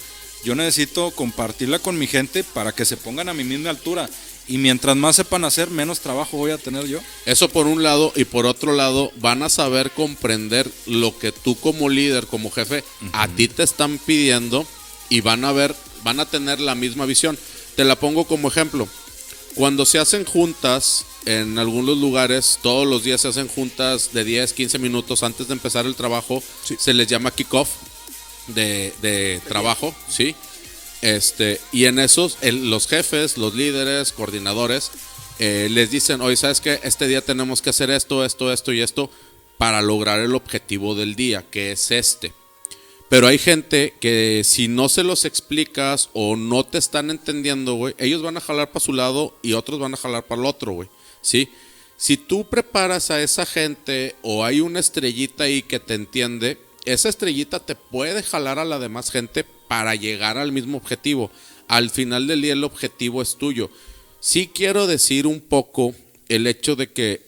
yo necesito compartirla con mi gente para que se pongan a mi misma altura. Y mientras más sepan hacer, menos trabajo voy a tener yo. Eso por un lado y por otro lado van a saber comprender lo que tú como líder, como jefe, a ti te están pidiendo y van a ver, van a tener la misma visión. Te la pongo como ejemplo. Cuando se hacen juntas en algunos lugares, todos los días se hacen juntas de 10, 15 minutos antes de empezar el trabajo, se les llama kickoff de, de trabajo, ¿sí? Este, y en esos, el- los jefes, los líderes, coordinadores, eh, les dicen, oye, ¿sabes qué? Este día tenemos que hacer esto, esto, esto y esto para lograr el objetivo del día, que es este. Pero hay gente que si no se los explicas o no te están entendiendo, güey, ellos van a jalar para su lado y otros van a jalar para el otro, güey. ¿Sí? Si tú preparas a esa gente o hay una estrellita ahí que te entiende, esa estrellita te puede jalar a la demás gente para llegar al mismo objetivo. Al final del día el objetivo es tuyo. Sí quiero decir un poco el hecho de que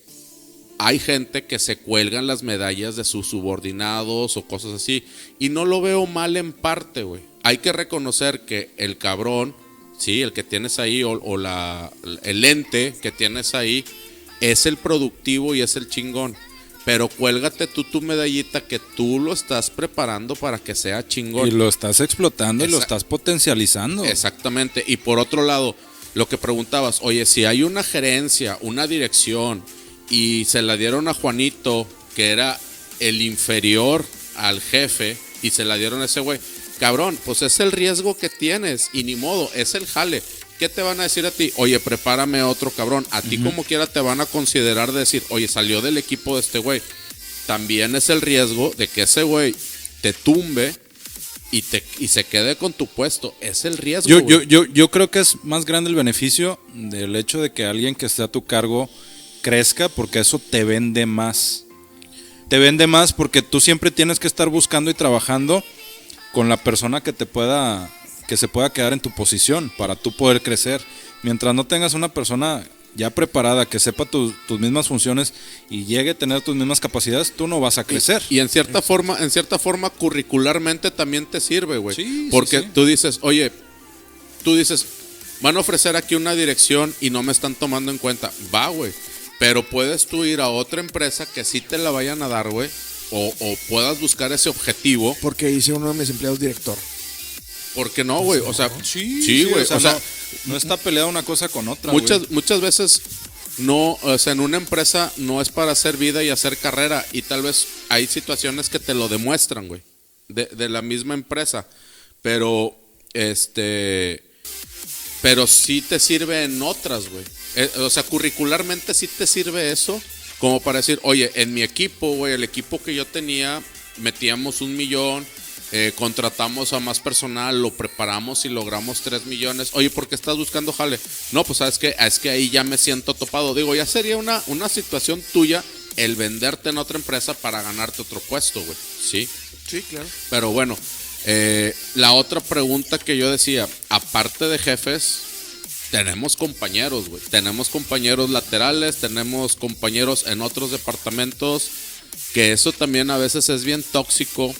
hay gente que se cuelgan las medallas de sus subordinados o cosas así. Y no lo veo mal en parte, güey. Hay que reconocer que el cabrón, sí, el que tienes ahí, o, la, el ente que tienes ahí, es el productivo y es el chingón. Pero cuélgate tú tu medallita que tú lo estás preparando para que sea chingón. Y lo estás explotando y lo estás potencializando. Exactamente. Y por otro lado, lo que preguntabas, oye, si hay una gerencia, una dirección, y se la dieron a Juanito, que era el inferior al jefe, y se la dieron a ese güey. Cabrón, pues es el riesgo que tienes, y ni modo, es el jale. ¿Qué te van a decir a ti? Oye, prepárame otro cabrón. A ti como quiera te van a considerar decir, oye, salió del equipo de este güey. También es el riesgo de que ese güey te tumbe y, te, y se quede con tu puesto. Es el riesgo. Yo, yo, yo, yo creo que es más grande el beneficio del hecho de que alguien que esté a tu cargo crezca porque eso te vende más. Te vende más porque tú siempre tienes que estar buscando y trabajando con la persona que te pueda que se pueda quedar en tu posición para tú poder crecer. Mientras no tengas una persona ya preparada, que sepa tus mismas funciones y llegue a tener tus mismas capacidades, tú no vas a crecer. Y, en cierta forma, en cierta forma, curricularmente también te sirve, güey. Porque tú dices, oye, tú dices, van a ofrecer aquí una dirección y no me están tomando en cuenta. Va, güey. Pero puedes tú ir a otra empresa que sí te la vayan a dar, güey. O, o puedas buscar ese objetivo. Porque hice uno de mis empleados director. ¿Por qué no, güey? O sea, sí, güey. o sea, no, está peleada una cosa con otra. Muchas, muchas veces no, o sea, en una empresa no es para hacer vida y hacer carrera. Y tal vez hay situaciones que te lo demuestran, güey. De, de la misma empresa. Pero, este. Pero sí te sirve en otras, güey. Eh, o sea, curricularmente sí te sirve eso. Como para decir, oye, en mi equipo, güey, el equipo que yo tenía, metíamos un millón eh, contratamos a más personal, lo preparamos y logramos 3 millones. Oye, ¿por qué estás buscando jale? No, pues sabes que es que ahí ya me siento topado. Digo, ya sería una, una situación tuya el venderte en otra empresa para ganarte otro puesto, güey. Sí. Sí, claro. Pero bueno, eh, la otra pregunta que yo decía, aparte de jefes, tenemos compañeros, güey. Tenemos compañeros laterales, tenemos compañeros en otros departamentos, que eso también a veces es bien tóxico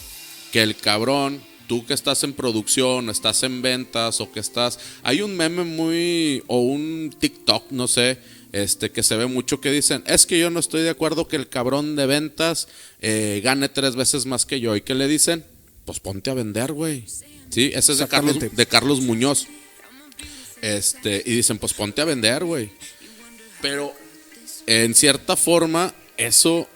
que el cabrón, tú que estás en producción, estás en ventas o que estás... Hay un meme muy... o un TikTok, no sé, este, que se ve mucho que dicen, es que yo no estoy de acuerdo que el cabrón de ventas eh, gane tres veces más que yo. ¿Y qué le dicen? Pues ponte a vender, güey. Sí, ese es de Carlos, de Carlos Muñoz. Este, y dicen, pues ponte a vender, güey. Pero en cierta forma, eso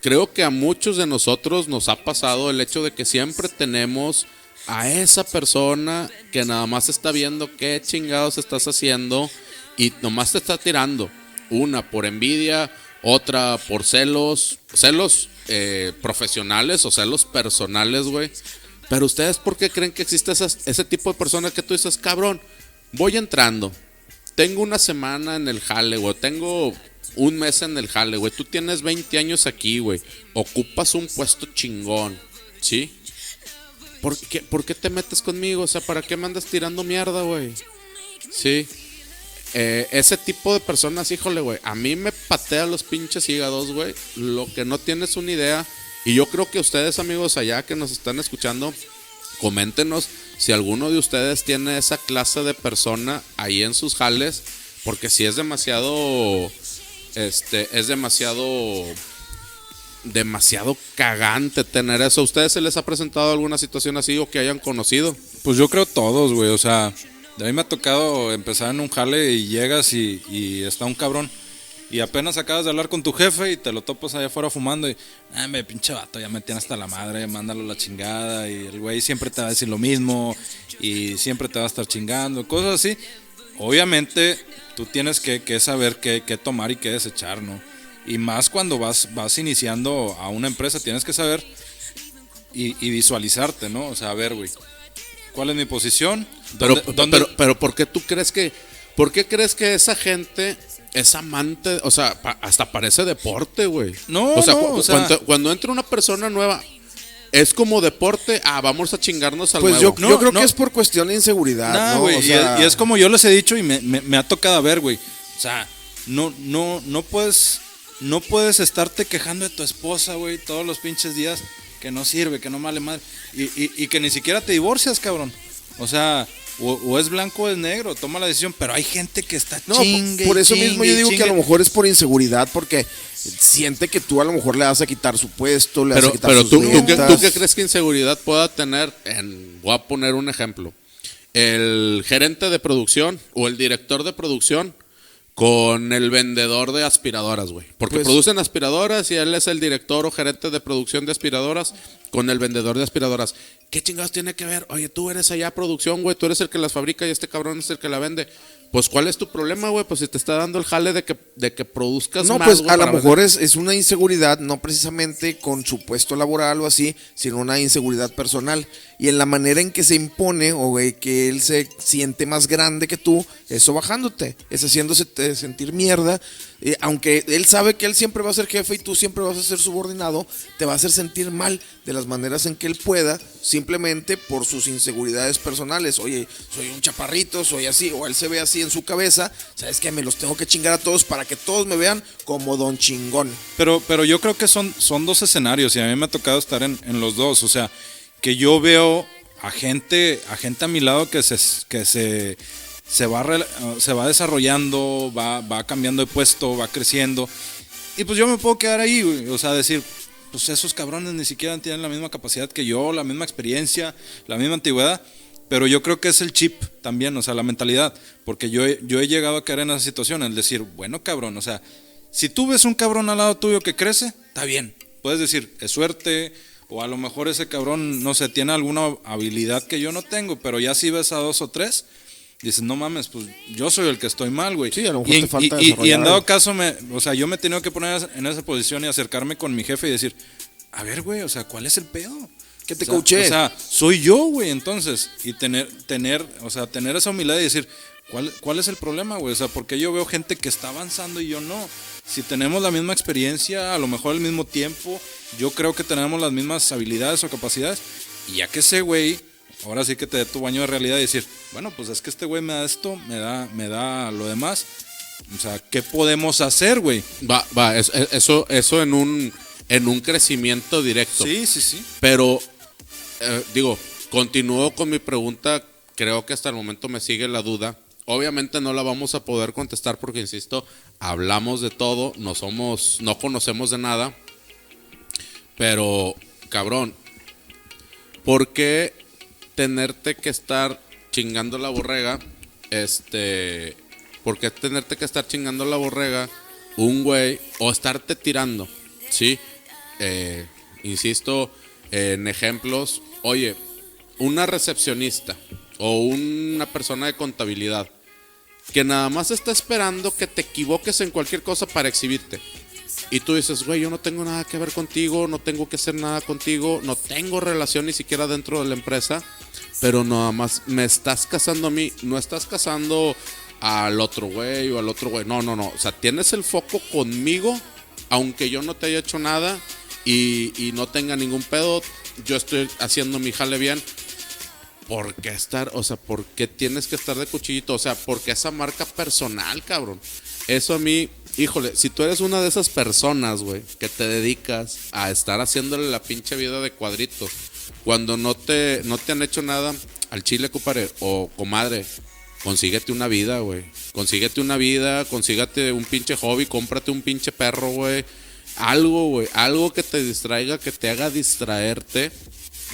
creo que a muchos de nosotros nos ha pasado el hecho de que siempre tenemos a esa persona que nada más está viendo qué chingados estás haciendo y nomás te está tirando. Una por envidia, otra por celos, celos eh, profesionales o celos personales, güey. Pero ustedes, ¿por qué creen que existe ese tipo de personas que tú dices, cabrón, voy entrando, tengo una semana en el jale, güey, tengo un mes en el jale, güey. Tú tienes 20 años aquí, güey. Ocupas un puesto chingón, ¿sí? ¿Por qué, ¿Por qué te metes conmigo? O sea, ¿para qué me andas tirando mierda, güey? Sí. Eh, ese tipo de personas, híjole, güey. A mí me patea los pinches hígados, güey. Lo que no tienes una idea. Y yo creo que ustedes, amigos, allá que nos están escuchando, coméntenos si alguno de ustedes tiene esa clase de persona ahí en sus jales. Porque si es demasiado este, es demasiado demasiado cagante tener eso. ¿A ustedes se les ha presentado alguna situación así o que hayan conocido? Pues yo creo todos, güey. O sea, a mí me ha tocado empezar en un jale y llegas y, está un cabrón. Y apenas acabas de hablar con tu jefe y te lo topas allá afuera fumando y, ah, me pinche vato, ya me tiene hasta la madre, mándalo a la chingada. Y el güey siempre te va a decir lo mismo y siempre te va a estar chingando, cosas así. Obviamente tú tienes que, saber qué, tomar y qué desechar, ¿no? Y más cuando vas, vas iniciando a una empresa, tienes que saber y, visualizarte, ¿no? O sea, a ver, güey, ¿cuál es mi posición? Pero, pero, pero, ¿por qué tú crees que, por qué crees que esa gente es amante, o sea, hasta parece deporte, güey? No, o sea, cuando, cuando entra una persona nueva, es como deporte, ah, vamos a chingarnos al Pues yo, creo que es por cuestión de inseguridad, ¿no? y, es, como yo les he dicho y me, ha tocado ver, güey. O sea, no, no, no puedes no puedes estarte quejando de tu esposa, güey, todos los pinches días que no sirve, que no vale madre. Y, y, y que ni siquiera te divorcias, cabrón. O sea, o, o es blanco o es negro, toma la decisión. Pero hay gente que está No, por- chingue, por eso chingue, mismo yo digo que a lo mejor es por inseguridad, porque siente que tú a lo mejor le vas a quitar su puesto, le vas Pero, a quitar pero sus tú, ¿tú, qué, tú qué crees que inseguridad pueda tener? En, voy a poner un ejemplo. El gerente de producción o el director de producción con el vendedor de aspiradoras, güey. Porque Pues- producen aspiradoras y él es el director o gerente de producción de aspiradoras con el vendedor de aspiradoras. ¿Qué chingados tiene que ver? Oye, tú eres allá producción, güey. Tú eres el que las fabrica y este cabrón es el que la vende. Pues, ¿cuál es tu problema, güey? Pues si te está dando el jale de que, de que produzcas No, más, pues güey, a lo mejor es, es una inseguridad, no precisamente con su puesto laboral o así, sino una inseguridad personal. Y en la manera en que se impone o güey, que él se siente más grande que tú, eso bajándote, es haciéndose sentir mierda. Aunque él sabe que él siempre va a ser jefe y tú siempre vas a ser subordinado, te va a hacer sentir mal de las maneras en que él pueda, simplemente por sus inseguridades personales. Oye, soy un chaparrito, soy así, o él se ve así en su cabeza, ¿sabes qué? Me los tengo que chingar a todos para que todos me vean como don chingón. Pero, pero yo creo que son, son dos escenarios y a mí me ha tocado estar en, en los dos. O sea, que yo veo a gente, a gente a mi lado que se, que se, se, va, se va desarrollando, va, va cambiando de puesto, va creciendo. Y pues yo me puedo quedar ahí. O sea, decir, pues esos cabrones ni siquiera tienen la misma capacidad que yo, la misma experiencia, la misma antigüedad. Pero yo creo que es el chip también, o sea, la mentalidad. Porque yo, he- yo he llegado a caer en esa situación, el decir, bueno, cabrón, o sea, si tú ves un cabrón al lado tuyo que crece, está bien. Puedes decir, es suerte, o a lo mejor ese cabrón, no sé, tiene alguna habilidad que yo no tengo, pero ya si ves a dos o tres, dices, no mames, pues yo soy el que estoy mal, güey. Sí, a lo mejor y, te falta y- y- y desarrollar en dado caso, me, o sea, yo me he tenido que poner en esa posición y acercarme con mi jefe y decir, a ver, güey, o sea, ¿cuál es el pedo? Que te O sea, coaché. O sea, soy yo, güey, entonces. Y tener, tener, o sea, tener esa humildad y decir, ¿cuál, cuál es el problema, güey? O sea, porque yo veo gente que está avanzando y yo no. Si tenemos la misma experiencia, a lo mejor el mismo tiempo, yo creo que tenemos las mismas habilidades o capacidades. Y ya que ese güey, ahora sí que te dé tu baño de realidad y decir, bueno, pues es que este güey me da esto, me da, me da lo demás. O sea, ¿qué podemos hacer, güey? Va, va, es- es- eso, eso en un, en un crecimiento directo. Sí, sí, sí. Pero, eh, digo, continúo con mi pregunta. Creo que hasta el momento me sigue la duda. Obviamente no la vamos a poder contestar porque, insisto, hablamos de todo, no somos, no conocemos de nada. Pero, cabrón, ¿por qué tenerte que estar chingando la borrega? Este, ¿por qué tenerte que estar chingando la borrega un güey o estarte tirando? Sí, eh, insisto en ejemplos. Oye, una recepcionista o una persona de contabilidad que nada más está esperando que te equivoques en cualquier cosa para exhibirte. Y tú dices, güey, yo no tengo nada que ver contigo, no tengo que hacer nada contigo, no tengo relación ni siquiera dentro de la empresa, pero nada más me estás casando a mí, no estás casando al otro güey o al otro güey, no, no, no, o sea, tienes el foco conmigo, aunque yo no te haya hecho nada y, y no tenga ningún pedo, yo estoy haciendo mi jale bien, ¿por qué estar, o sea, por qué tienes que estar de cuchillito? O sea, porque esa marca personal, cabrón. Eso a mí, híjole, si tú eres una de esas personas, güey, que te dedicas a estar haciéndole la pinche vida de cuadritos, cuando no te, no te han hecho nada al chile, compadre, o comadre, consíguete una vida, güey. Consíguete una vida, consígate un pinche hobby, cómprate un pinche perro, güey. Algo, güey, algo que te distraiga, que te haga distraerte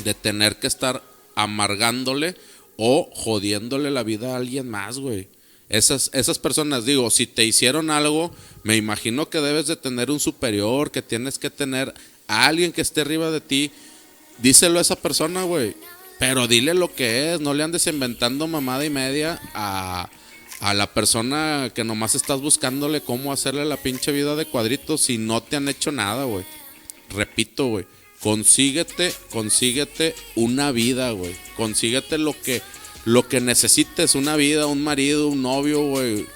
de tener que estar amargándole o jodiéndole la vida a alguien más, güey. Esas, esas personas, digo, si te hicieron algo, me imagino que debes de tener un superior, que tienes que tener a alguien que esté arriba de ti. Díselo a esa persona, güey. Pero dile lo que es, no le andes inventando mamada y media a, a la persona que nomás estás buscándole cómo hacerle la pinche vida de cuadritos si no te han hecho nada, güey. Repito, güey. Consíguete, consíguete una vida, güey. Consíguete lo que, lo que necesites, una vida, un marido, un novio, güey.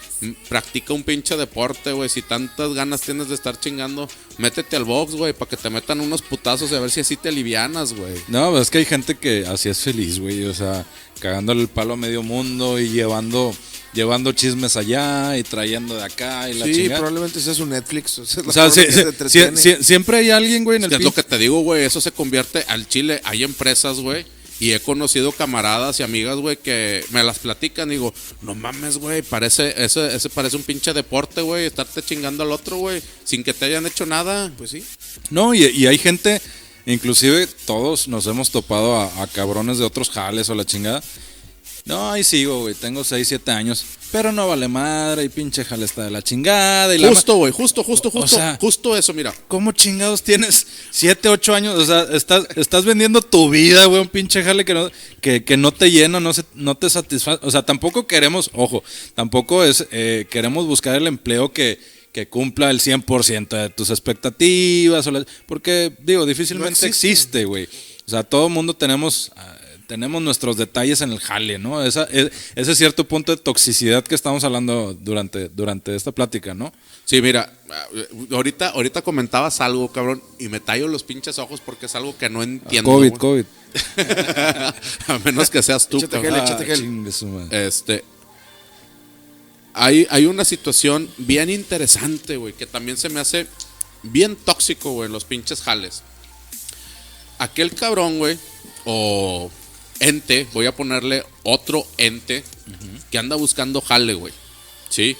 Practica un pinche deporte, güey. Si tantas ganas tienes de estar chingando, métete al box, güey, para que te metan unos putazos y a ver si así te alivianas, güey. No, es que hay gente que así es feliz, güey. O sea, cagándole el palo a medio mundo y llevando llevando chismes allá y trayendo de acá y la Sí, chingada. probablemente sea su Netflix. O sea, O sea, sí, sí, sí, siempre hay alguien, güey, en Es el que es lo que te digo, güey. Eso se convierte al chile. Hay empresas, güey. Y he conocido camaradas y amigas, güey, que me las platican. Digo, no mames, güey. Parece, ese, ese parece un pinche deporte, güey. Estarte chingando al otro, güey. Sin que te hayan hecho nada. Pues sí. No, y, y hay gente, inclusive todos nos hemos topado a, a cabrones de otros jales o la chingada. No, ahí sigo, güey, tengo 6, 7 años, pero no vale madre y pinche jale está de la chingada. Y la Justo, güey. Justo, justo, O justo. sea- justo eso, mira. ¿Cómo chingados tienes 7, 8 años? O sea, estás, estás vendiendo tu vida, güey, un pinche jale que no, que, que no te llena, no, se, no te satisface. O sea, tampoco queremos, ojo, tampoco es, eh, queremos buscar el empleo que, que cumpla el 100% de tus expectativas. o la- porque, digo, difícilmente No existe. existe, güey. O sea, todo mundo tenemos... Tenemos nuestros detalles en el jale, ¿no? Esa, e- ese cierto punto de toxicidad que estamos hablando durante, durante esta plática, ¿no? Sí, mira, ahorita, ahorita comentabas algo, cabrón, y me tallo los pinches ojos porque es algo que no entiendo. COVID. COVID. A menos que seas tú, Échate cabrón. gel, échate gel. Ah, su madre. Este. Hay, hay una situación bien interesante, güey, que también se me hace bien tóxico, güey, en los pinches jales. Aquel cabrón, güey, o ente, voy a ponerle otro ente que anda buscando jale, güey. ¿Sí?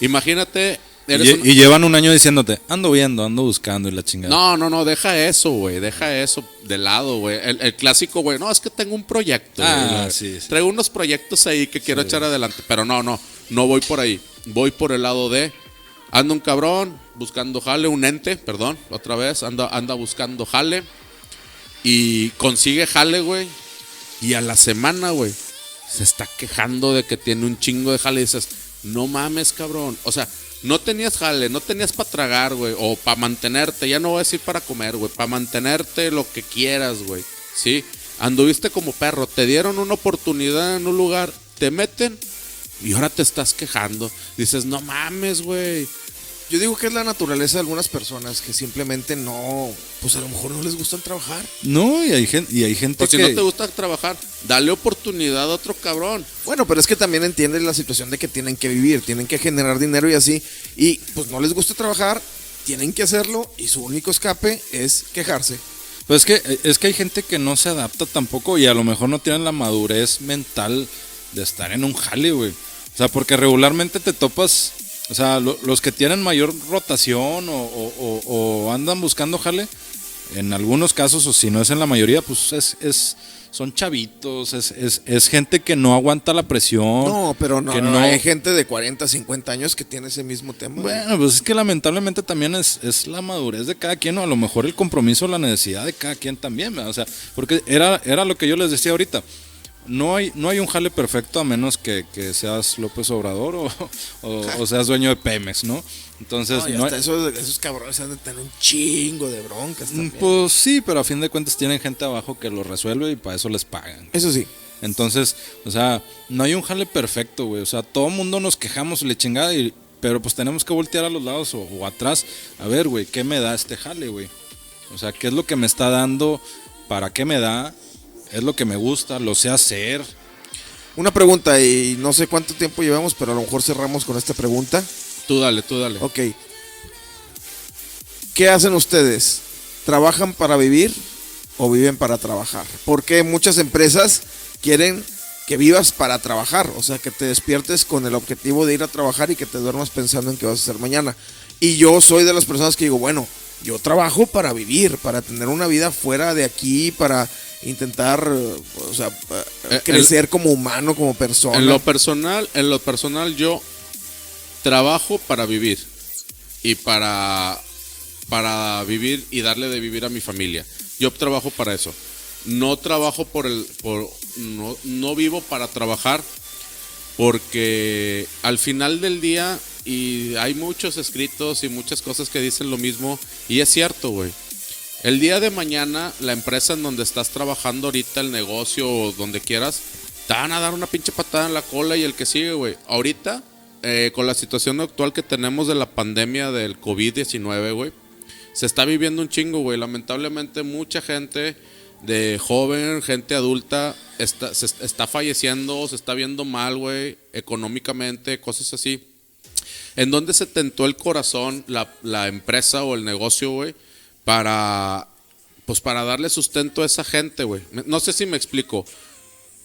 Imagínate. eres Y, llevan un año diciéndote, ando viendo, ando buscando y la chingada. no, no, no, deja eso, güey. Deja eso de lado, güey. El, el clásico, güey. No, es que tengo un proyecto. Ah, sí. Traigo unos proyectos ahí que quiero echar adelante. Pero no, no. No voy por ahí. Voy por el lado de. Anda un cabrón buscando jale, un ente, perdón, otra vez. Anda, anda buscando jale. Y consigue jale, güey. Y a la semana, güey, se está quejando de que tiene un chingo de jale. Y dices, no mames, cabrón. O sea, no tenías jale, no tenías para tragar, güey. O para mantenerte. Ya no voy a decir para comer, güey. Para mantenerte lo que quieras, güey. ¿Sí? Anduviste como perro. Te dieron una oportunidad en un lugar. Te meten. Y ahora te estás quejando. Dices, no mames, güey. Yo digo que es la naturaleza de algunas personas que simplemente no, pues a lo mejor no les gusta el trabajar. No, y hay gente, y hay gente Pues si que... no te gusta trabajar, dale oportunidad a otro cabrón. Bueno, pero es que también entienden la situación de que tienen que vivir, tienen que generar dinero y así. Y pues no les gusta trabajar, tienen que hacerlo y su único escape es quejarse. Pues es que, es que hay gente que no se adapta tampoco y a lo mejor no tienen la madurez mental de estar en un jale, güey. O sea, porque regularmente te topas, o sea, lo- los que tienen mayor rotación o, o- o- o andan buscando jale, en algunos casos, o si no es en la mayoría, pues es, es son chavitos, es, es, es gente que no aguanta la presión. No, pero no, que no, hay gente de 40, 50 años que tiene ese mismo tema. Bueno, pues es que lamentablemente también es, es la madurez de cada quien, o a lo mejor el compromiso, la necesidad de cada quien también, ¿verdad? o sea, porque era, era lo que yo les decía ahorita. No hay, no hay un jale perfecto a menos que, que seas López Obrador o, o- o seas dueño de Pemex, ¿no? Entonces, No, hay- esos, esos cabrones han de tener un chingo de broncas también. pues sí, pero a fin de cuentas tienen gente abajo que lo resuelve y para eso les pagan. Eso sí. Entonces, o sea, no hay un jale perfecto, güey. O sea, todo mundo nos quejamos le chingada, y, pero pues tenemos que voltear a los lados o, o atrás. A ver, güey, ¿qué me da este jale, güey? O sea, ¿qué es lo que me está dando? ¿Para qué me da? ¿Es lo que me gusta? ¿Lo sé hacer? Una pregunta y no sé cuánto tiempo llevamos, pero a lo mejor cerramos con esta pregunta. Tú dale, tú dale. Ok. ¿Qué hacen ustedes? ¿Trabajan para vivir o viven para trabajar? Porque muchas empresas quieren que vivas para trabajar, o sea, que te despiertes con el objetivo de ir a trabajar y que te duermas pensando en qué vas a hacer mañana. Y yo soy de las personas que digo, bueno, yo trabajo para vivir, para tener una vida fuera de aquí, para intentar, o sea, Eh, crecer como humano, como persona. En lo personal, en lo personal yo trabajo para vivir y para para vivir y darle de vivir a mi familia. Yo trabajo para eso. No trabajo por el por no, no vivo para trabajar porque al final del día y hay muchos escritos y muchas cosas que dicen lo mismo y es cierto, güey. El día de mañana, la empresa en donde estás trabajando ahorita, el negocio o donde quieras, te van a dar una pinche patada en la cola y el que sigue, güey. Ahorita, eh, con la situación actual que tenemos de la pandemia del COVID-19, güey, se está viviendo un chingo, güey. Lamentablemente, mucha gente de joven, gente adulta, está, está falleciendo, se está viendo mal, güey, económicamente, cosas así. ¿En dónde se tentó el corazón, la, la empresa o el negocio, güey, para, pues para darle sustento a esa gente, güey? No sé si me explico.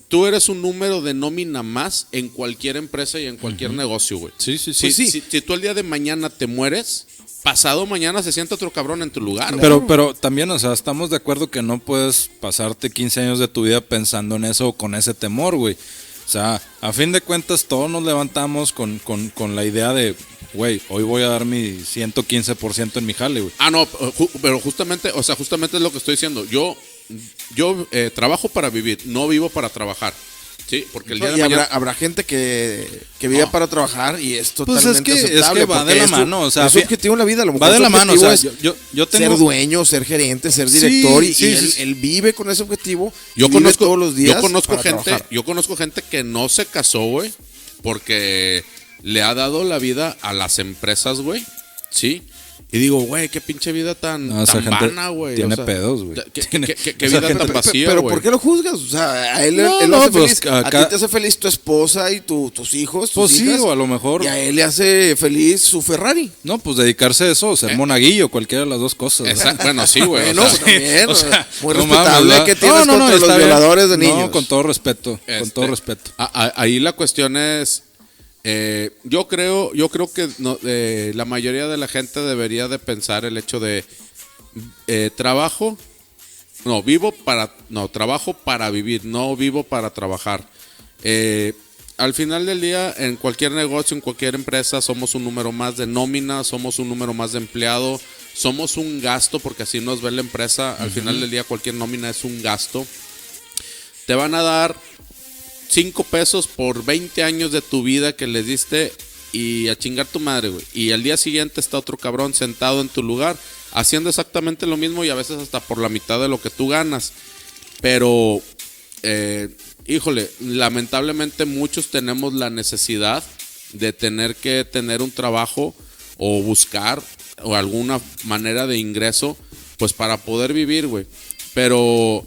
Tú eres un número de nómina más en cualquier empresa y en cualquier negocio, güey. Sí, sí, Si, sí. si- si tú el día de mañana te mueres, pasado mañana se sienta otro cabrón en tu lugar. Pero, pero también, o sea, estamos de acuerdo que no puedes pasarte 15 años de tu vida pensando en eso o con ese temor, güey. O sea, a fin de cuentas, todos nos levantamos con, con, con la idea de, güey, hoy voy a dar mi 115% en mi jale, güey. Ah, no, pero justamente, o sea, justamente es lo que estoy diciendo. Yo, yo eh, trabajo para vivir, no vivo para trabajar. Sí, porque el día de y habrá, mañana. habrá gente que, que vive No. para trabajar y es Pues totalmente es que- es que aceptable, va de la mano, o sea, es objetivo en la vida. A lo va mejor de su la mano, o sea, yo- yo- yo tengo- ser dueño, ser gerente, ser Sí, director y, sí, y sí, él, sí. él vive con ese objetivo. Yo y vive conozco, todos los días. yo conozco para gente, trabajar. yo conozco gente que no se casó, güey, porque le ha dado la vida a las empresas, güey. Sí. Y digo, güey, qué pinche vida tan, No, esa tan gente vana, güey. tiene O sea, pedos, güey. Qué, Tiene- qué- qué- qué esa vida gente- tan vacía, pero güey. ¿por qué lo juzgas? O sea, a él, No, él lo no, hace pues, feliz. acá- A ti te hace feliz tu esposa y tu- tus hijos. tus Pues sí, o a lo mejor- Y a él le hace feliz su Ferrari. No, pues dedicarse a eso, ser monaguillo, cualquiera de las dos cosas. ¿no? Exacto, Bueno, sí, güey. o Bueno, sea, pues, también, O sea, muy no respetable que tienes contra los violadores de niños. No, con todo respeto, con Este, todo respeto. a- a- ahí la cuestión es, eh, yo creo, yo creo que no, eh, la mayoría de la gente debería de pensar el hecho de eh, trabajo, no vivo para, no trabajo para vivir, no vivo para trabajar. Eh, al final del día, en cualquier negocio, en cualquier empresa, somos un número más de nómina, somos un número más de empleado, somos un gasto, porque así nos ve la empresa. Al final del día, cualquier nómina es un gasto. Te van a dar 5 pesos por 20 años de tu vida que les diste y a chingar tu madre, güey. Y al día siguiente está otro cabrón sentado en tu lugar haciendo exactamente lo mismo y a veces hasta por la mitad de lo que tú ganas. Pero, eh, híjole, lamentablemente muchos tenemos la necesidad de tener que tener un trabajo o buscar o alguna manera de ingreso, pues para poder vivir, güey. Pero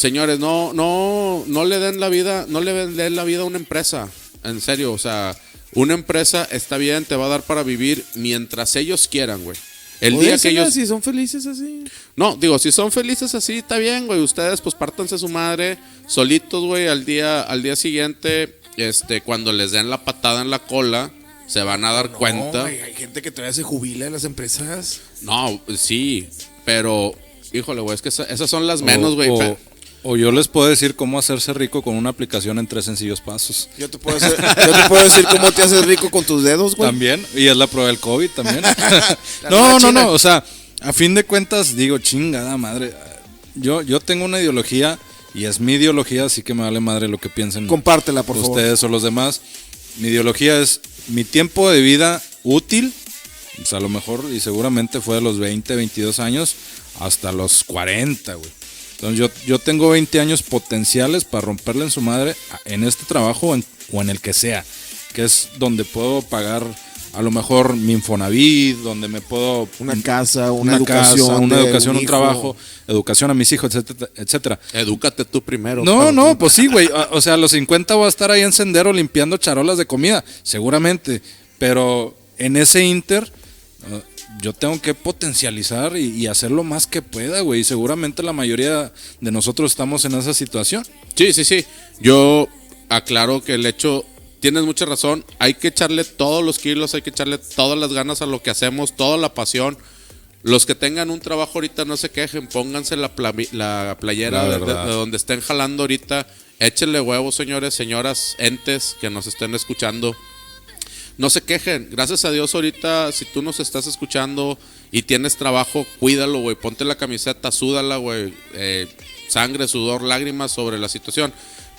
Señores, no, no, no le den la vida, no le den la vida a una empresa. En serio, o sea, una empresa está bien, te va a dar para vivir mientras ellos quieran, güey. El día que ellos. Si son felices así. No, digo, si son felices así, está bien, güey. Ustedes, pues pártanse su madre solitos, güey. Al día, al día siguiente, este, cuando les den la patada en la cola, se van a dar cuenta. No, hay, hay gente que todavía se jubila en las empresas. No, sí, pero, híjole, güey, es que esa- esas son las menos, O- güey. O, o yo les puedo decir cómo hacerse rico con una aplicación en tres sencillos pasos. Yo te puedo, hacer- yo te puedo decir cómo te haces rico con tus dedos, güey. También, y es la prueba del COVID también. no, no, no, o sea, a fin de cuentas, digo, chingada madre. Yo, yo tengo una ideología, y es mi ideología, así que me vale madre lo que piensen Compártela, por favor. ustedes o los demás. Mi ideología es mi tiempo de vida útil, o sea, a lo mejor, y seguramente fue de los 20, 22 años hasta los 40, güey. Entonces yo, yo tengo 20 años potenciales para romperle en su madre en este trabajo o en, o en el que sea, que es donde puedo pagar a lo mejor mi Infonavit, donde me puedo Una casa, una, una educación. casa, una educación, un trabajo, educación a mis hijos, etcétera, etcétera. Edúcate tú primero. No, no, pues sí, güey. O- sea, a los 50 voy a estar ahí en Sendero limpiando charolas de comida, seguramente. Pero en ese inter, yo tengo que potencializar y, y hacer lo más que pueda, güey. Seguramente la mayoría de nosotros estamos en esa situación. Sí, sí, sí. Yo aclaro que el hecho, tienes mucha razón, hay que echarle todos los kilos, hay que echarle todas las ganas a lo que hacemos, toda la pasión. Los que tengan un trabajo ahorita no se quejen, pónganse la, pla- la playera La de, de- verdad. de donde estén jalando ahorita. Échenle huevos, señores, señoras, entes que nos estén escuchando. No se quejen. Gracias a Dios ahorita, si tú nos estás escuchando y tienes trabajo, cuídalo, güey. Ponte la camiseta, súdala, güey. Eh, sangre, sudor, lágrimas sobre la situación.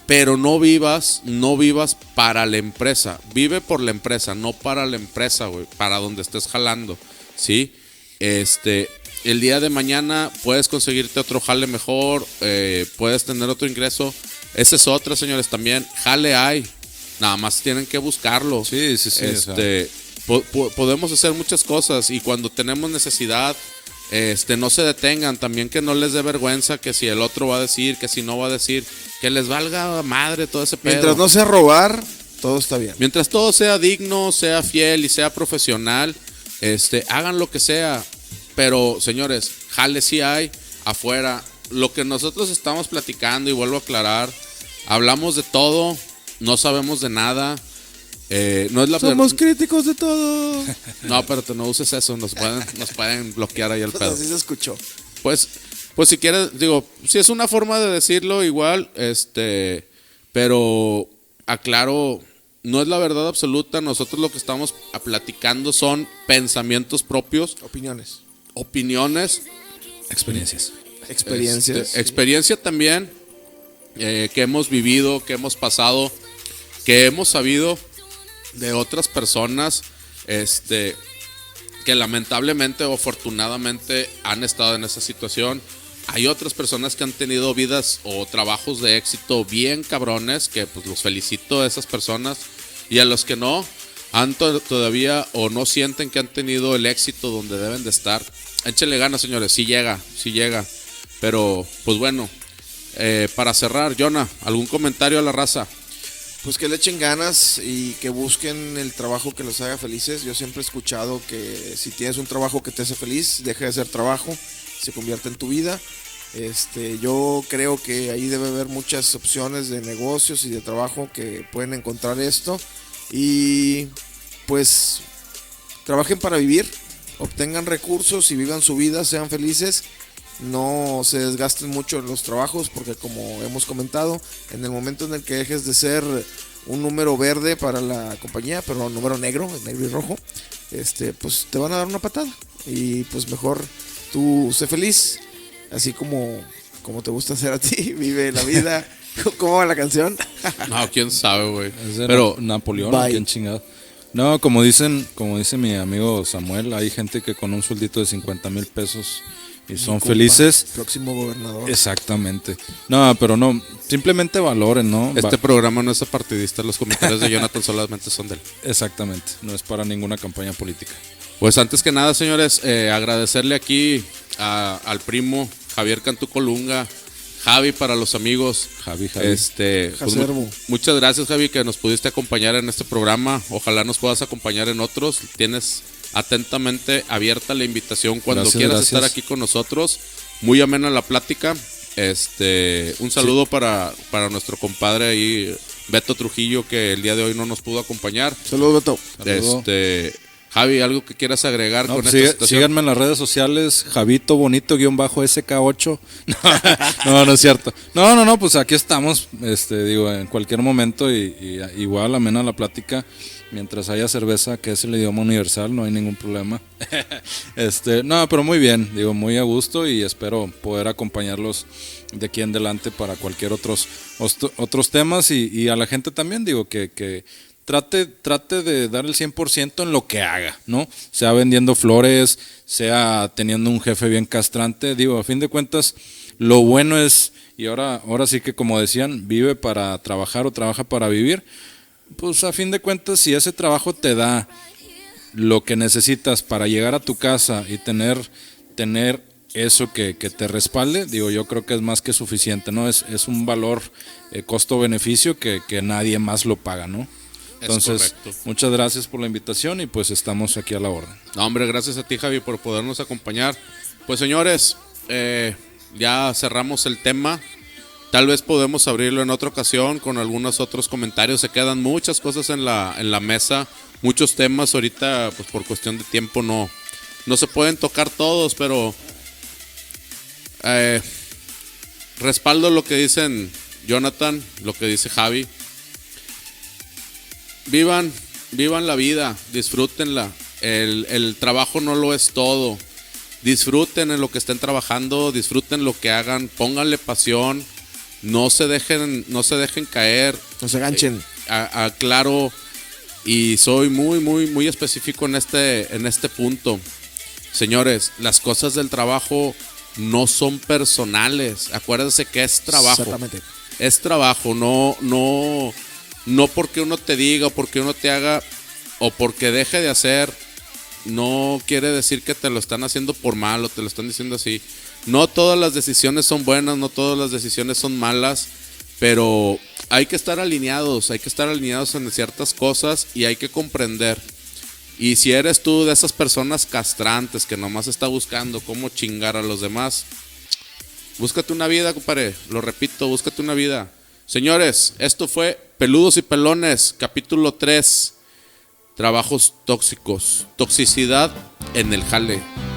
Pero no vivas, no vivas para la empresa. Vive por la empresa, no para la empresa, güey. Para donde estés jalando, ¿sí? Este, el día de mañana puedes conseguirte otro jale mejor, eh, puedes tener otro ingreso. Esa es otra, señores, también. Jale hay. Nada más tienen que buscarlo. Sí, sí, sí. Este, po- po- podemos hacer muchas cosas y cuando tenemos necesidad, Este, no se detengan, también que no les dé vergüenza que si el otro va a decir, que si no va a decir, que les valga madre todo ese pedo. Mientras no sea robar, todo está bien. Mientras todo sea digno, sea fiel y sea profesional, este, hagan lo que sea. Pero, señores, jale si hay afuera. Lo que nosotros estamos platicando, y vuelvo a aclarar, hablamos de todo, no sabemos de nada. Eh, no es la Somos críticos de todo. No, pero tú no uses eso, nos pueden, nos pueden bloquear ahí el pedo. Así se escuchó. Pues, pues si quieres, digo, si es una forma de decirlo igual, este, pero aclaro, no es la verdad absoluta, nosotros lo que estamos platicando son pensamientos propios, Opiniones. opiniones, Experiencias. Experiencias. este, experiencia también eh, que hemos vivido, que hemos pasado, que hemos sabido de otras personas, este, que lamentablemente o afortunadamente han estado en esa situación. Hay otras personas que han tenido vidas o trabajos de éxito bien cabrones, que pues los felicito a esas personas. Y a los que no, han to- todavía o no sienten que han tenido el éxito donde deben de estar. Échenle ganas, señores, si llega, si llega. Pero, pues bueno, eh, para cerrar, Jonah, ¿algún comentario a la raza? Pues que le echen ganas y que busquen el trabajo que los haga felices. Yo siempre he escuchado que si tienes un trabajo que te hace feliz, deja de ser trabajo, se convierte en tu vida. Este, yo creo que ahí debe haber muchas opciones de negocios y de trabajo que pueden encontrar esto. Y pues trabajen para vivir, obtengan recursos y vivan su vida, sean felices. No se desgasten mucho en los trabajos porque como hemos comentado, en el momento en el que dejes de ser un número verde para la compañía, pero un número negro, negro y rojo, este, pues te van a dar una patada. Y pues mejor tú sé feliz, así como, como te gusta hacer a ti, vive la vida. ¿Cómo va la canción? No, quién sabe, güey. Pero, Na- Napoleón, Bye. ¿quién chingado? No, como dicen, como dice mi amigo Samuel, hay gente que con un sueldito de 50 mil pesos y son Compa, felices. Próximo gobernador. Exactamente. No, pero no, simplemente valoren, ¿no? este Va- programa no es apartidista, los comentarios de Jonathan solamente son de él. Exactamente, no es para ninguna campaña política. Pues antes que nada, señores, eh, agradecerle aquí a- al primo Javier Cantú Colunga, Javi para los amigos. Javi, Javi. Este, pues, muchas gracias, Javi, que nos pudiste acompañar en este programa. Ojalá nos puedas acompañar en otros. Tienes atentamente abierta la invitación cuando Gracias, quieras gracias. estar aquí con nosotros. Muy amena la plática. Este, un saludo para, para nuestro compadre ahí, Beto Trujillo, que el día de hoy no nos pudo acompañar. Saludos, Beto. Saludo. Este, Javi, algo que quieras agregar No, con pues esta sigue- situación. síganme en las redes sociales, Javito Bonito guion bajo SK8. No, no es cierto. No, no, no, pues aquí estamos, este, digo, en cualquier momento y, y igual amena la plática. Mientras haya cerveza, que es el idioma universal, no hay ningún problema. este, no, pero muy bien, digo, muy a gusto y espero poder acompañarlos de aquí en adelante para cualquier otros, otros temas y, y a la gente también, digo, que, que trate, trate de dar el 100% en lo que haga, ¿no? Sea vendiendo flores, sea teniendo un jefe bien castrante, digo, a fin de cuentas, lo bueno es, y ahora, ahora sí que como decían, vive para trabajar o trabaja para vivir, pues a fin de cuentas, si ese trabajo te da lo que necesitas para llegar a tu casa y tener, tener eso que, que te respalde, digo, yo creo que es más que suficiente, ¿no? Es, es un valor eh, costo-beneficio que, que nadie más lo paga, ¿no? Es Entonces, muchas gracias por la invitación y pues estamos aquí a la orden. No, hombre, gracias a ti, Javi, por podernos acompañar. Pues, señores, eh, ya cerramos el tema. Tal vez podemos abrirlo en otra ocasión con algunos otros comentarios. Se quedan muchas cosas en la, en la mesa, muchos temas. Ahorita, pues por cuestión de tiempo, no, no se pueden tocar todos, pero eh, respaldo lo que dicen Jonathan, lo que dice Javi. Vivan, vivan la vida, disfrútenla. El, el trabajo no lo es todo. Disfruten en lo que estén trabajando, disfruten lo que hagan, pónganle pasión, no se dejen, no se dejen caer. No se ganchen. A- aclaro y soy muy, muy, muy específico en este, en este punto. Señores, las cosas del trabajo no son personales. Acuérdense que es trabajo Exactamente. es trabajo, no, no, no porque uno te diga o porque uno te haga o porque deje de hacer, no quiere decir que te lo están haciendo por mal o te lo están diciendo así. No todas las decisiones son buenas, no todas las decisiones son malas, pero hay que estar alineados, hay que estar alineados en ciertas cosas y hay que comprender. Y si eres tú de esas personas castrantes que nomás está buscando cómo chingar a los demás, búscate una vida, compadre. Lo repito, búscate una vida. Señores, esto fue Peludos y Pelones, capítulo 3. Trabajos tóxicos, toxicidad en el jale.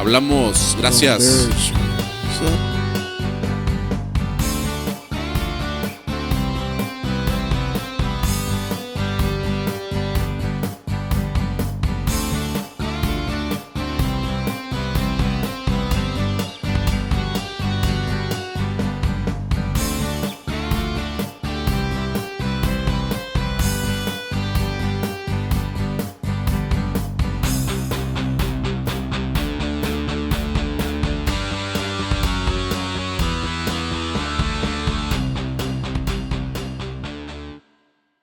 Hablamos. Gracias.